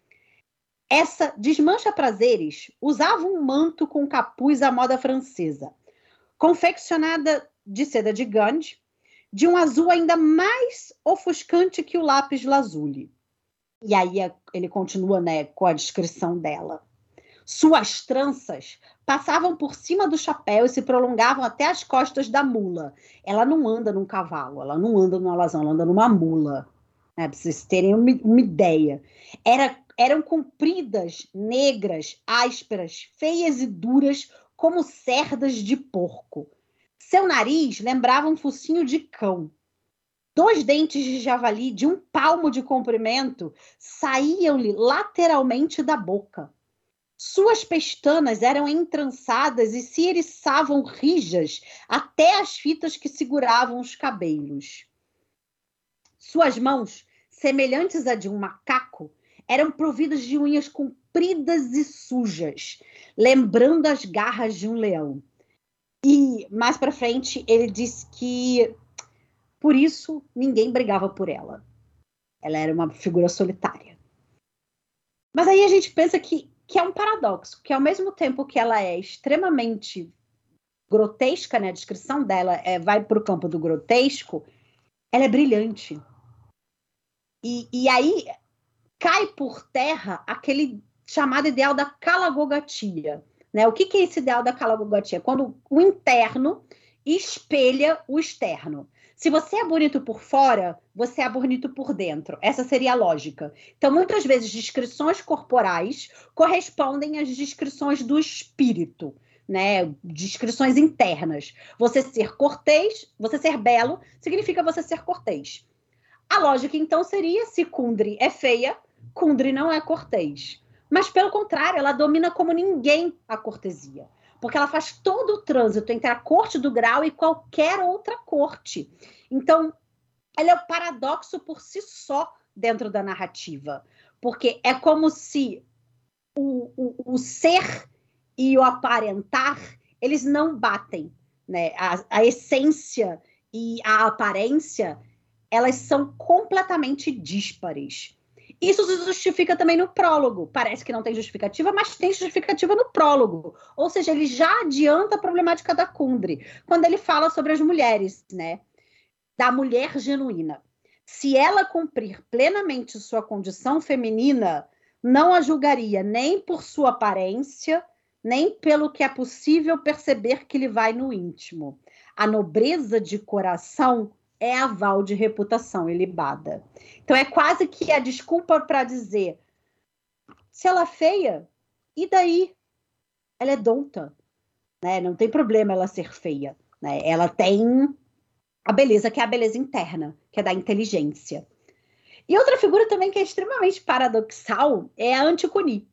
Essa desmancha prazeres usava um manto com capuz à moda francesa, confeccionada de seda de Gandhi, de um azul ainda mais ofuscante que o lápis lazuli. E aí ele continua né, com a descrição dela. Suas tranças passavam por cima do chapéu e se prolongavam até as costas da mula. Ela não anda num cavalo, ela não anda numa alazão, ela anda numa mula. Né, para vocês terem uma, uma ideia. Era eram compridas, negras, ásperas, feias e duras como cerdas de porco. Seu nariz lembrava um focinho de cão. Dois dentes de javali de um palmo de comprimento saíam-lhe lateralmente da boca. Suas pestanas eram entrançadas e se eriçavam rijas até as fitas que seguravam os cabelos. Suas mãos, semelhantes a de um macaco, eram providas de unhas compridas e sujas, lembrando as garras de um leão. E mais para frente ele diz que por isso ninguém brigava por ela. Ela era uma figura solitária. Mas aí a gente pensa que, que é um paradoxo, que ao mesmo tempo que ela é extremamente grotesca, né, a descrição dela é, vai para o campo do grotesco, ela é brilhante. E, e aí cai por terra aquele chamado ideal da calagogatia. Né? O que, que é esse ideal da calagogatia? Quando o interno espelha o externo. Se você é bonito por fora, você é bonito por dentro. Essa seria a lógica. Então, muitas vezes, descrições corporais correspondem às descrições do espírito, né? Descrições internas. Você ser cortês, você ser belo, significa você ser cortês. A lógica, então, seria: se Kundri é feia, Kundri não é cortês. Mas, pelo contrário, ela domina como ninguém a cortesia porque ela faz todo o trânsito entre a corte do grau e qualquer outra corte. Então, ela é o paradoxo por si só dentro da narrativa, porque é como se o, o, o ser e o aparentar eles não batem, né? A, a essência e a aparência elas são completamente díspares. Isso se justifica também no prólogo. Parece que não tem justificativa, mas tem justificativa no prólogo. Ou seja, ele já adianta a problemática da Kundry, quando ele fala sobre as mulheres, né? Da mulher genuína. Se ela cumprir plenamente sua condição feminina, não a julgaria nem por sua aparência, nem pelo que é possível perceber que lhe vai no íntimo. A nobreza de coração é aval de reputação ilibada. Então é quase que a desculpa para dizer se ela é feia, e daí? Ela é donta, né? Não tem problema ela ser feia, né? Ela tem a beleza que é a beleza interna, que é da inteligência. E outra figura também que é extremamente paradoxal é a Anticoni.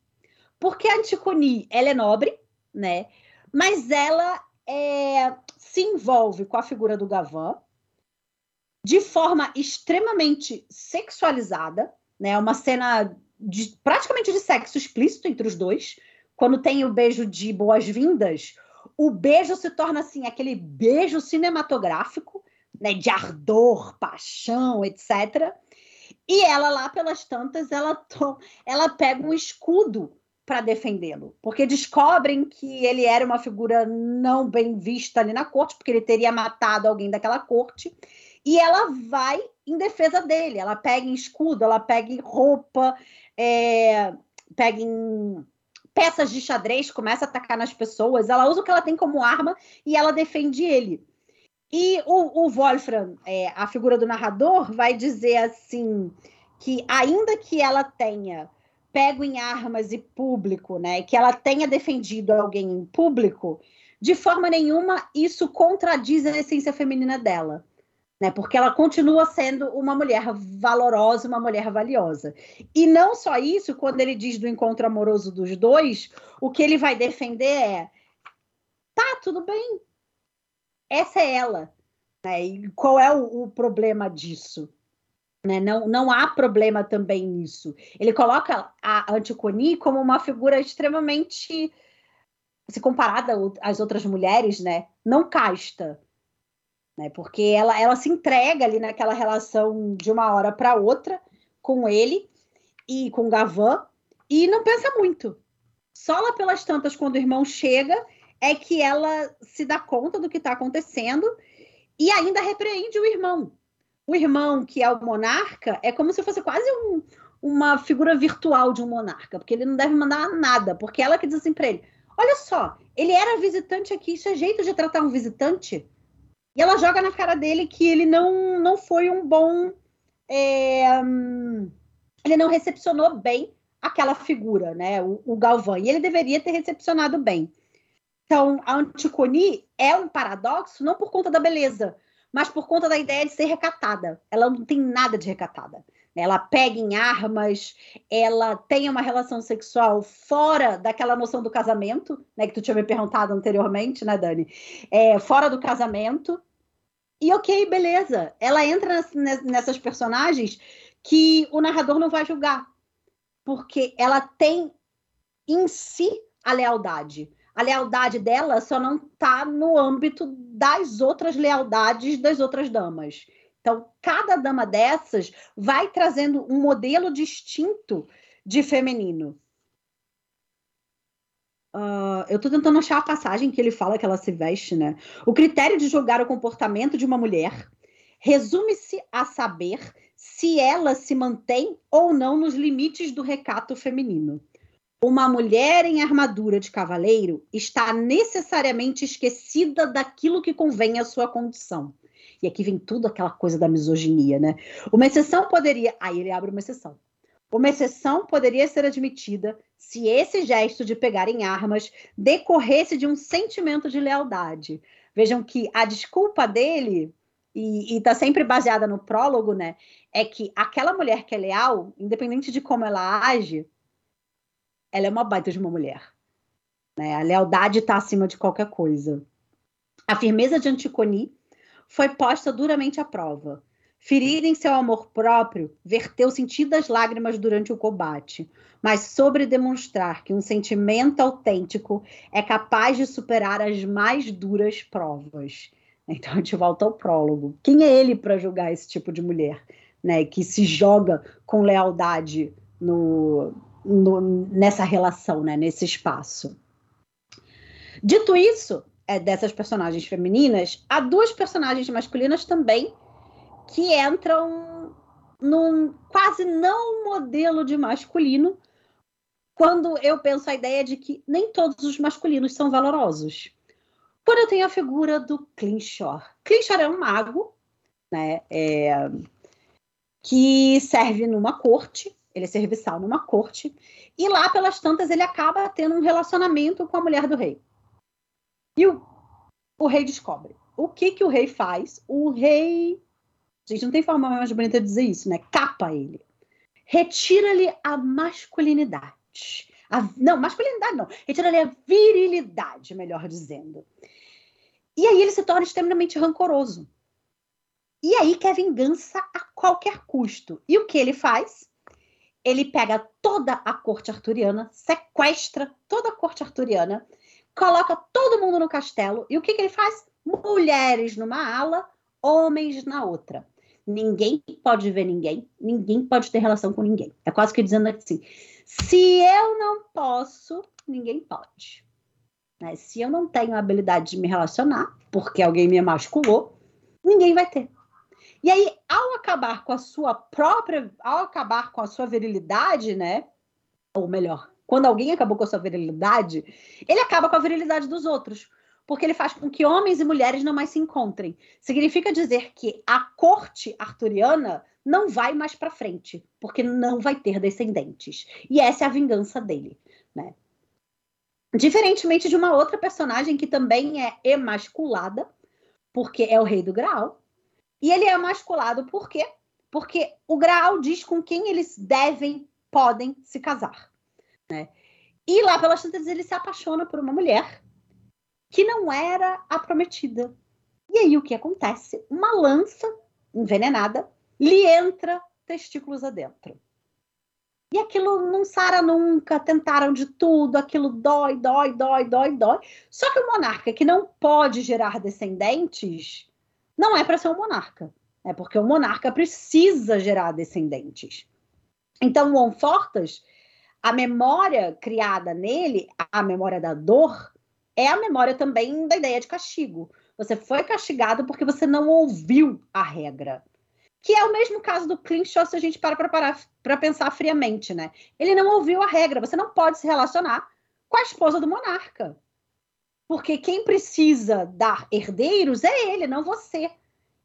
Porque a Anticoni, ela é nobre, né? Mas ela é, se envolve com a figura do Gavan, de forma extremamente sexualizada, né? Uma cena de, praticamente de sexo explícito entre os dois. Quando tem o beijo de boas-vindas, o beijo se torna assim aquele beijo cinematográfico, né? De ardor, paixão, etc. E ela lá pelas tantas, ela ela pega um escudo para defendê-lo, porque descobrem que ele era uma figura não bem vista ali na corte, porque ele teria matado alguém daquela corte e ela vai em defesa dele. Ela pega em escudo, ela pega em roupa, é, pega em peças de xadrez, começa a atacar nas pessoas. Ela usa o que ela tem como arma e ela defende ele. E o, o Wolfram, é, a figura do narrador, vai dizer assim que ainda que ela tenha pego em armas e público, né, que ela tenha defendido alguém em público, de forma nenhuma isso contradiz a essência feminina dela né? Porque ela continua sendo uma mulher valorosa, uma mulher valiosa. E não só isso, quando ele diz do encontro amoroso dos dois, o que ele vai defender é: tá, tudo bem, essa é ela. Né? E qual é o, o problema disso? Né? Não, não há problema também nisso. Ele coloca a Anticoni como uma figura extremamente, se comparada às outras mulheres, né? não casta né? Porque ela, ela se entrega ali naquela relação de uma hora para outra com ele e com Gavan e não pensa muito. Só lá pelas tantas, quando o irmão chega, é que ela se dá conta do que está acontecendo e ainda repreende o irmão. O irmão, que é o monarca, é como se fosse quase um, uma figura virtual de um monarca, porque ele não deve mandar nada, porque ela que diz assim para ele: Olha só, ele era visitante aqui, isso é jeito de tratar um visitante? E ela joga na cara dele que ele não, não foi um bom. É, ele não recepcionou bem aquela figura, né? O, o Galvão. E ele deveria ter recepcionado bem. Então, a Anticoni é um paradoxo, não por conta da beleza, mas por conta da ideia de ser recatada. Ela não tem nada de recatada. Ela pega em armas, ela tem uma relação sexual fora daquela noção do casamento, né? Que tu tinha me perguntado anteriormente, né, Dani? É, fora do casamento. E ok, beleza. Ela entra nessas personagens que o narrador não vai julgar. Porque ela tem em si a lealdade. A lealdade dela só não está no âmbito das outras lealdades das outras damas. Então, cada dama dessas vai trazendo um modelo distinto de feminino. Uh, eu estou tentando achar a passagem que ele fala que ela se veste, né? O critério de julgar o comportamento de uma mulher resume-se a saber se ela se mantém ou não nos limites do recato feminino. Uma mulher em armadura de cavaleiro está necessariamente esquecida daquilo que convém à sua condição. E aqui vem tudo aquela coisa da misoginia, né? Uma exceção poderia. Aí ele abre uma exceção. Uma exceção poderia ser admitida se esse gesto de pegar em armas decorresse de um sentimento de lealdade. Vejam que a desculpa dele, e está sempre baseada no prólogo, né? É que aquela mulher que é leal, independente de como ela age, ela é uma baita de uma mulher. Né? A lealdade está acima de qualquer coisa. A firmeza de Anticoni foi posta duramente à prova. Ferida em seu amor próprio, verteu sentidas lágrimas durante o combate, mas sobre demonstrar que um sentimento autêntico é capaz de superar as mais duras provas. Então a gente volta ao prólogo. Quem é ele para julgar esse tipo de mulher, né, que se joga com lealdade no, no, nessa relação, né, nesse espaço? Dito isso, é, dessas personagens femininas, há duas personagens masculinas também que entram num quase não modelo de masculino, quando eu penso a ideia de que nem todos os masculinos são valorosos. Quando eu tenho a figura do Clinchor. Clinchor é um mago, né, é, que serve numa corte, ele é serviçal numa corte, e lá pelas tantas ele acaba tendo um relacionamento com a mulher do rei. E o, o rei descobre. O que que o rei faz? O rei gente, não tem forma mais bonita de dizer isso, né? Capa ele. Retira-lhe a masculinidade. A, não, masculinidade não. Retira-lhe a virilidade, melhor dizendo. E aí ele se torna extremamente rancoroso. E aí quer vingança a qualquer custo. E o que ele faz? Ele pega toda a corte arturiana, sequestra toda a corte arturiana, coloca todo mundo no castelo. E o que, que ele faz? Mulheres numa ala, homens na outra. Ninguém pode ver ninguém, ninguém pode ter relação com ninguém. É quase que dizendo assim: se eu não posso, ninguém pode. Né? Se eu não tenho a habilidade de me relacionar, porque alguém me emasculou, ninguém vai ter. E aí, ao acabar com a sua própria, ao acabar com a sua virilidade, né? Ou melhor, quando alguém acabou com a sua virilidade, ele acaba com a virilidade dos outros porque ele faz com que homens e mulheres não mais se encontrem. Significa dizer que a corte arturiana não vai mais para frente, porque não vai ter descendentes. E essa é a vingança dele, né? Diferentemente de uma outra personagem que também é emasculada, porque é o rei do Graal. E ele é emasculado por quê? Porque o Graal diz com quem eles devem, podem se casar, né? E lá pelas tantas ele se apaixona por uma mulher que não era a prometida. E aí o que acontece? Uma lança envenenada lhe entra testículos adentro. E aquilo não sara nunca, tentaram de tudo, aquilo dói, dói, dói, dói, dói. Só que o monarca que não pode gerar descendentes não é para ser um monarca. É porque o monarca precisa gerar descendentes. Então, o Onfortas, a memória criada nele, a memória da dor, é a memória também da ideia de castigo. Você foi castigado porque você não ouviu a regra. Que é o mesmo caso do Clinshaw se a gente para para pensar friamente, né? Ele não ouviu a regra. Você não pode se relacionar com a esposa do monarca. Porque quem precisa dar herdeiros é ele, não você.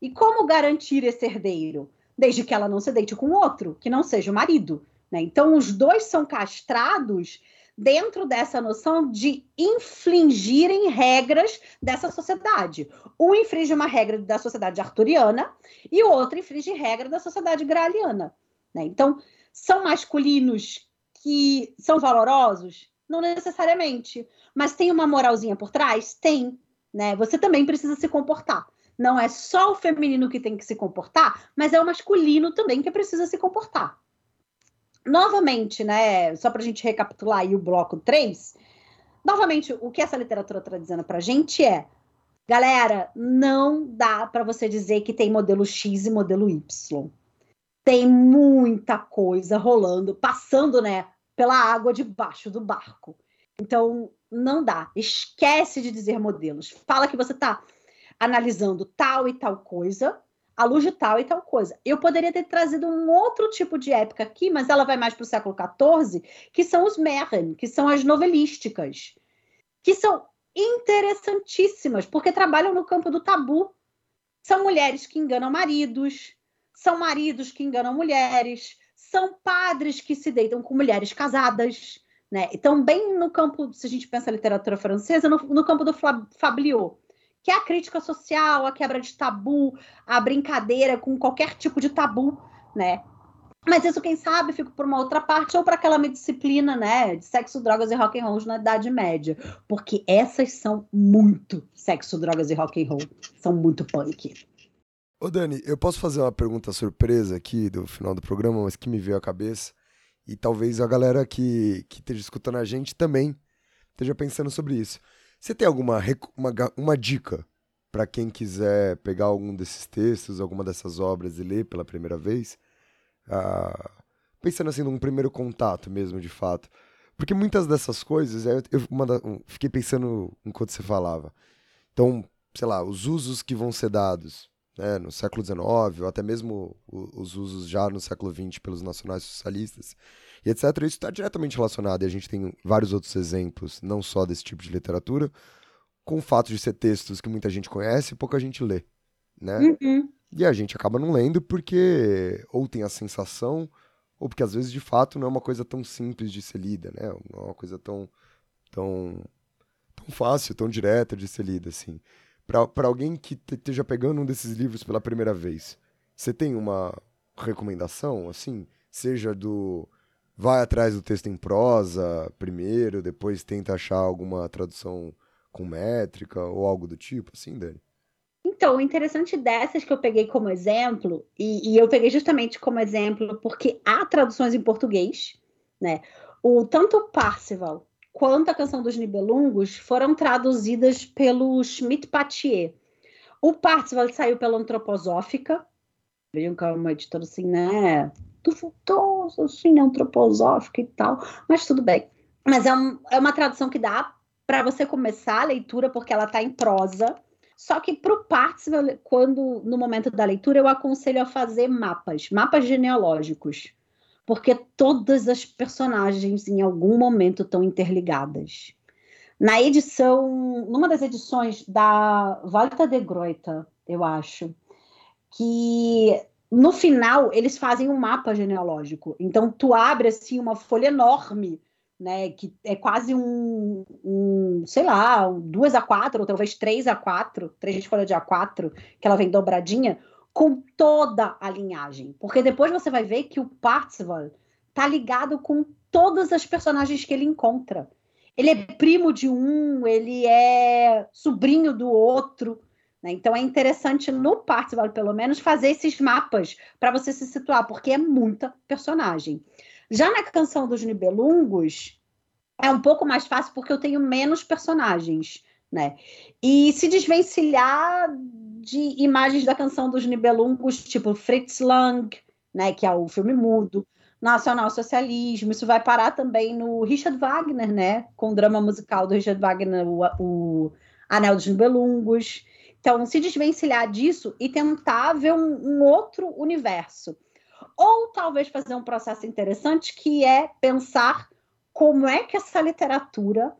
E como garantir esse herdeiro? Desde que ela não se deite com outro, que não seja o marido. Né? Então, os dois são castrados dentro dessa noção de infligirem regras dessa sociedade. Um infringe uma regra da sociedade arturiana e o outro infringe regra da sociedade graaliana. Né? Então, são masculinos que são valorosos? Não necessariamente. Mas tem uma moralzinha por trás? Tem. Né? Você também precisa se comportar. Não é só o feminino que tem que se comportar, mas é o masculino também que precisa se comportar novamente, né, só para a gente recapitular aí o bloco 3, novamente, o que essa literatura está dizendo para a gente é, galera, não dá para você dizer que tem modelo X e modelo Y. Tem muita coisa rolando, passando, né, pela água debaixo do barco. Então, não dá. Esquece de dizer modelos. Fala que você está analisando tal e tal coisa, à luz de tal e tal coisa. Eu poderia ter trazido um outro tipo de época aqui, mas ela vai mais para o século XIV, que são os Märchen, que são as novelísticas, que são interessantíssimas, porque trabalham no campo do tabu. São mulheres que enganam maridos, são maridos que enganam mulheres, são padres que se deitam com mulheres casadas, né? Então, bem no campo, se a gente pensa literatura francesa, no, no campo do Fabliot que é a crítica social, a quebra de tabu, a brincadeira com qualquer tipo de tabu, né? Mas isso, quem sabe, fica por uma outra parte ou para aquela disciplina, né, de sexo, drogas e rock and roll na Idade Média, porque essas são muito sexo, drogas e rock and roll, são muito punk. Ô Dani, eu posso fazer uma pergunta surpresa aqui do final do programa, mas que me veio à cabeça e talvez a galera que que esteja escutando a gente também esteja pensando sobre isso. Você tem alguma uma, uma dica para quem quiser pegar algum desses textos, alguma dessas obras e ler pela primeira vez? Ah, pensando assim num primeiro contato mesmo, de fato. Porque muitas dessas coisas, eu, eu fiquei pensando enquanto você falava. Então, sei lá, os usos que vão ser dados né, no século XIX, ou até mesmo os usos já no século XX pelos nacionais socialistas, e etc. Isso está diretamente relacionado, e a gente tem vários outros exemplos, não só desse tipo de literatura, com o fato de ser textos que muita gente conhece e pouca gente lê, né? Uhum. E a gente acaba não lendo porque ou tem a sensação, ou porque às vezes de fato não é uma coisa tão simples de ser lida, né? Não é uma coisa tão, tão, tão fácil, tão direta de ser lida, assim. Para alguém que esteja pegando um desses livros pela primeira vez, você tem uma recomendação, assim? Seja do vai atrás do texto em prosa primeiro, depois tenta achar alguma tradução com métrica ou algo do tipo, assim, Dani? Então, o interessante dessas que eu peguei como exemplo, e, e, eu peguei justamente como exemplo porque há traduções em português, né? O, tanto o Parcival quanto a Canção dos Nibelungos foram traduzidas pelo Schmidt Patier. O Parcival saiu pela Antroposófica, vejam que uma editora assim, né? Duvidoso, assim, antroposófico e tal, mas tudo bem. Mas é, um, é uma tradução que dá para você começar a leitura, porque ela está em prosa. Só que para o Partsival, quando no momento da leitura, eu aconselho a fazer mapas, mapas genealógicos, porque todas as personagens em algum momento estão interligadas. Na edição, numa das edições da Walter de Gruyter, eu acho, que no final eles fazem um mapa genealógico. Então tu abre assim uma folha enorme, né, que é quase um, um sei lá, um, duas a quatro, ou talvez três a quatro, três de folha de A4, que ela vem dobradinha, com toda a linhagem. Porque depois você vai ver que o Parzival tá ligado com todas as personagens que ele encontra. Ele é primo de um, ele é sobrinho do outro. Né? Então é interessante no Parzival, pelo menos, fazer esses mapas para você se situar, porque é muita personagem. Já na canção dos Nibelungos, é um pouco mais fácil porque eu tenho menos personagens, né? E se desvencilhar de imagens da canção dos Nibelungos, tipo Fritz Lang, né, que é o filme mudo, nacional-socialismo, isso vai parar também no Richard Wagner, né, com o drama musical do Richard Wagner, o, o Anel dos Nibelungos. Então, se desvencilhar disso e tentar ver um, um outro universo. Ou talvez fazer um processo interessante que é pensar como é que essa literatura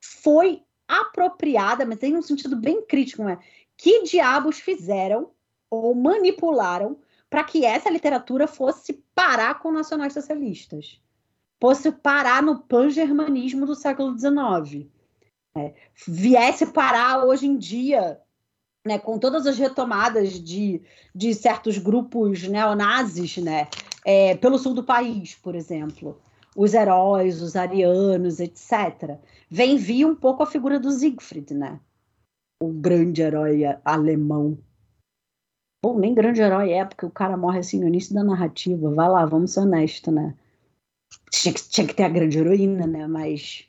foi apropriada, mas em um sentido bem crítico, é? Que diabos fizeram ou manipularam para que essa literatura fosse parar com nacionais socialistas, fosse parar no pan-germanismo do século XIX, é, viesse parar hoje em dia né, com todas as retomadas de, de certos grupos neonazis, né, é, pelo sul do país, por exemplo, os heróis, os arianos, etc. Vem vir um pouco a figura do Siegfried, né, o grande herói alemão. Bom, nem grande herói é, porque o cara morre assim no início da narrativa. Vai lá, vamos ser honestos, né? Tinha que, tinha que ter a grande heroína, né? Mas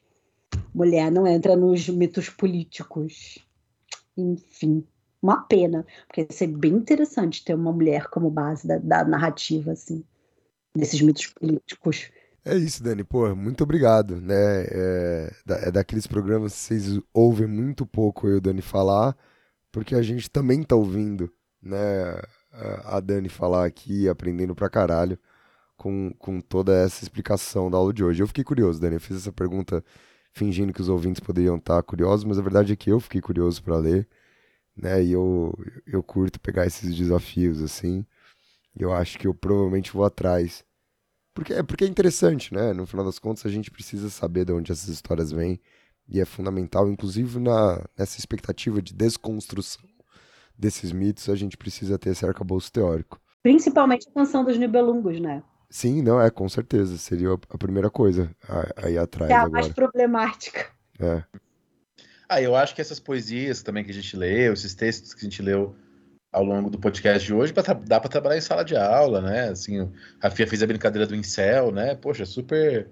mulher não entra nos mitos políticos. Enfim uma pena, porque ia ser bem interessante ter uma mulher como base da, da narrativa, assim, desses mitos políticos. É isso, Dani. Pô, muito obrigado, né? É, é daqueles programas que vocês ouvem muito pouco eu e o Dani falar, porque a gente também tá ouvindo, né? a Dani falar aqui, aprendendo pra caralho com, com toda essa explicação da aula de hoje. Eu fiquei curioso, Dani. Eu fiz essa pergunta fingindo que os ouvintes poderiam estar curiosos, mas a verdade é que eu fiquei curioso para ler, né? E eu, eu curto pegar esses desafios assim. Eu acho que eu provavelmente vou atrás. Porque, é porque é interessante, né? No final das contas, a gente precisa saber de onde essas histórias vêm. E é fundamental, inclusive na, nessa expectativa de desconstrução desses mitos, a gente precisa ter esse arcabouço teórico. Principalmente a canção dos Nibelungos, né? Sim, não, é, com certeza. Seria a primeira coisa a- aí atrás é a mais agora. problemática. É. Ah, eu acho que essas poesias também que a gente leu, esses textos que a gente leu ao longo do podcast de hoje, dá para trabalhar em sala de aula, né? Assim, a Fia fez a brincadeira do incel, né? Poxa, super,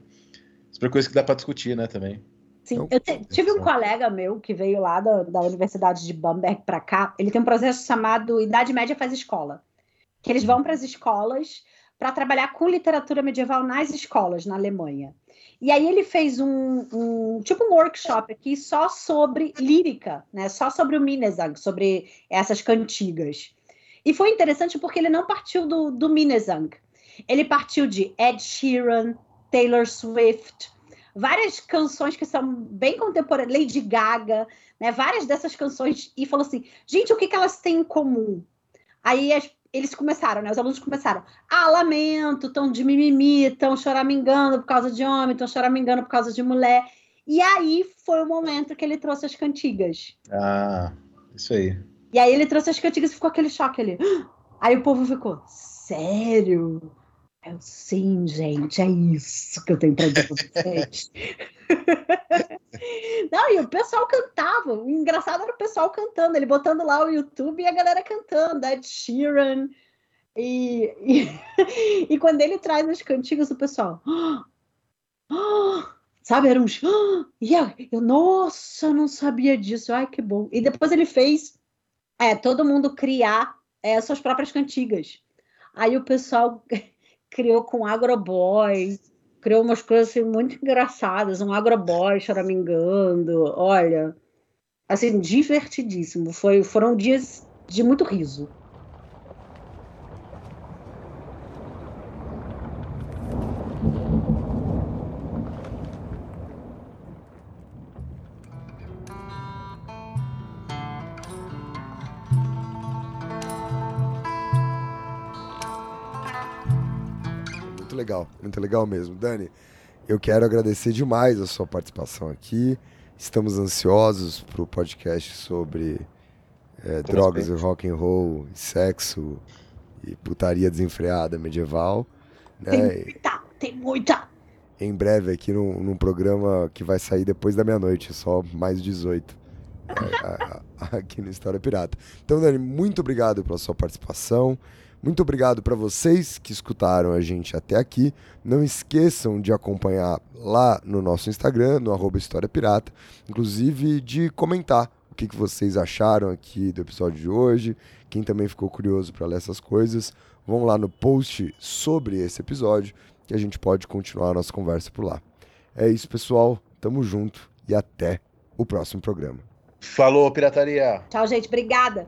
super coisa que dá para discutir, né? Também. Sim, Então, eu te- tive um colega meu que veio lá da, da Universidade de Bamberg para cá. Ele tem um processo chamado Idade Média faz escola, que eles vão para as escolas para trabalhar com literatura medieval nas escolas na Alemanha. E aí ele fez um, um tipo um workshop aqui só sobre lírica, né? Só sobre o Minnesang, sobre essas cantigas. E foi interessante porque ele não partiu do, do Minnesang. Ele partiu de Ed Sheeran, Taylor Swift, várias canções que são bem contemporâneas, Lady Gaga, né? Várias dessas canções e falou assim, gente, o que, que elas têm em comum? Aí as- eles começaram, né? Os alunos começaram, ah, lamento, estão de mimimi, estão choramingando por causa de homem, estão choramingando por causa de mulher. E aí foi o momento que ele trouxe as cantigas. Ah, isso aí. E aí ele trouxe as cantigas e ficou aquele choque ali. Aí o povo ficou, sério? Eu, sim, gente, é isso que eu tenho pra dizer pra vocês. Não, e o pessoal cantava. O engraçado era o pessoal cantando, ele botando lá o YouTube e a galera cantando, Ed Sheeran. E, e, e quando ele traz as cantigas, o pessoal. "Ah! Ah!" Sabe, eram uns. "Ah!" E eu, eu, nossa, eu não sabia disso. Ai, que bom. E depois ele fez é, todo mundo criar é, suas próprias cantigas. Aí o pessoal criou com agroboy, criou umas coisas assim, muito engraçadas, um agroboy choramingando, olha, assim, divertidíssimo. Foi, foram dias de muito riso. Muito legal mesmo. Dani, eu quero agradecer demais a sua participação aqui. Estamos ansiosos para o podcast sobre é, drogas e rock and roll, e sexo e putaria desenfreada medieval. Tem Né? muita, tem muita. Em breve aqui num, num programa que vai sair depois da meia-noite, só mais 18. é, a- a- aqui no História Pirata. Então, Dani, muito obrigado pela sua participação. Muito obrigado para vocês que escutaram a gente até aqui. Não esqueçam de acompanhar lá no nosso Instagram, no arroba História Pirata, inclusive de comentar o que, que vocês acharam aqui do episódio de hoje. Quem também ficou curioso para ler essas coisas, vão lá no post sobre esse episódio que a gente pode continuar a nossa conversa por lá. É isso, pessoal. Tamo junto e até o próximo programa. Falou, pirataria! Tchau, gente. Obrigada.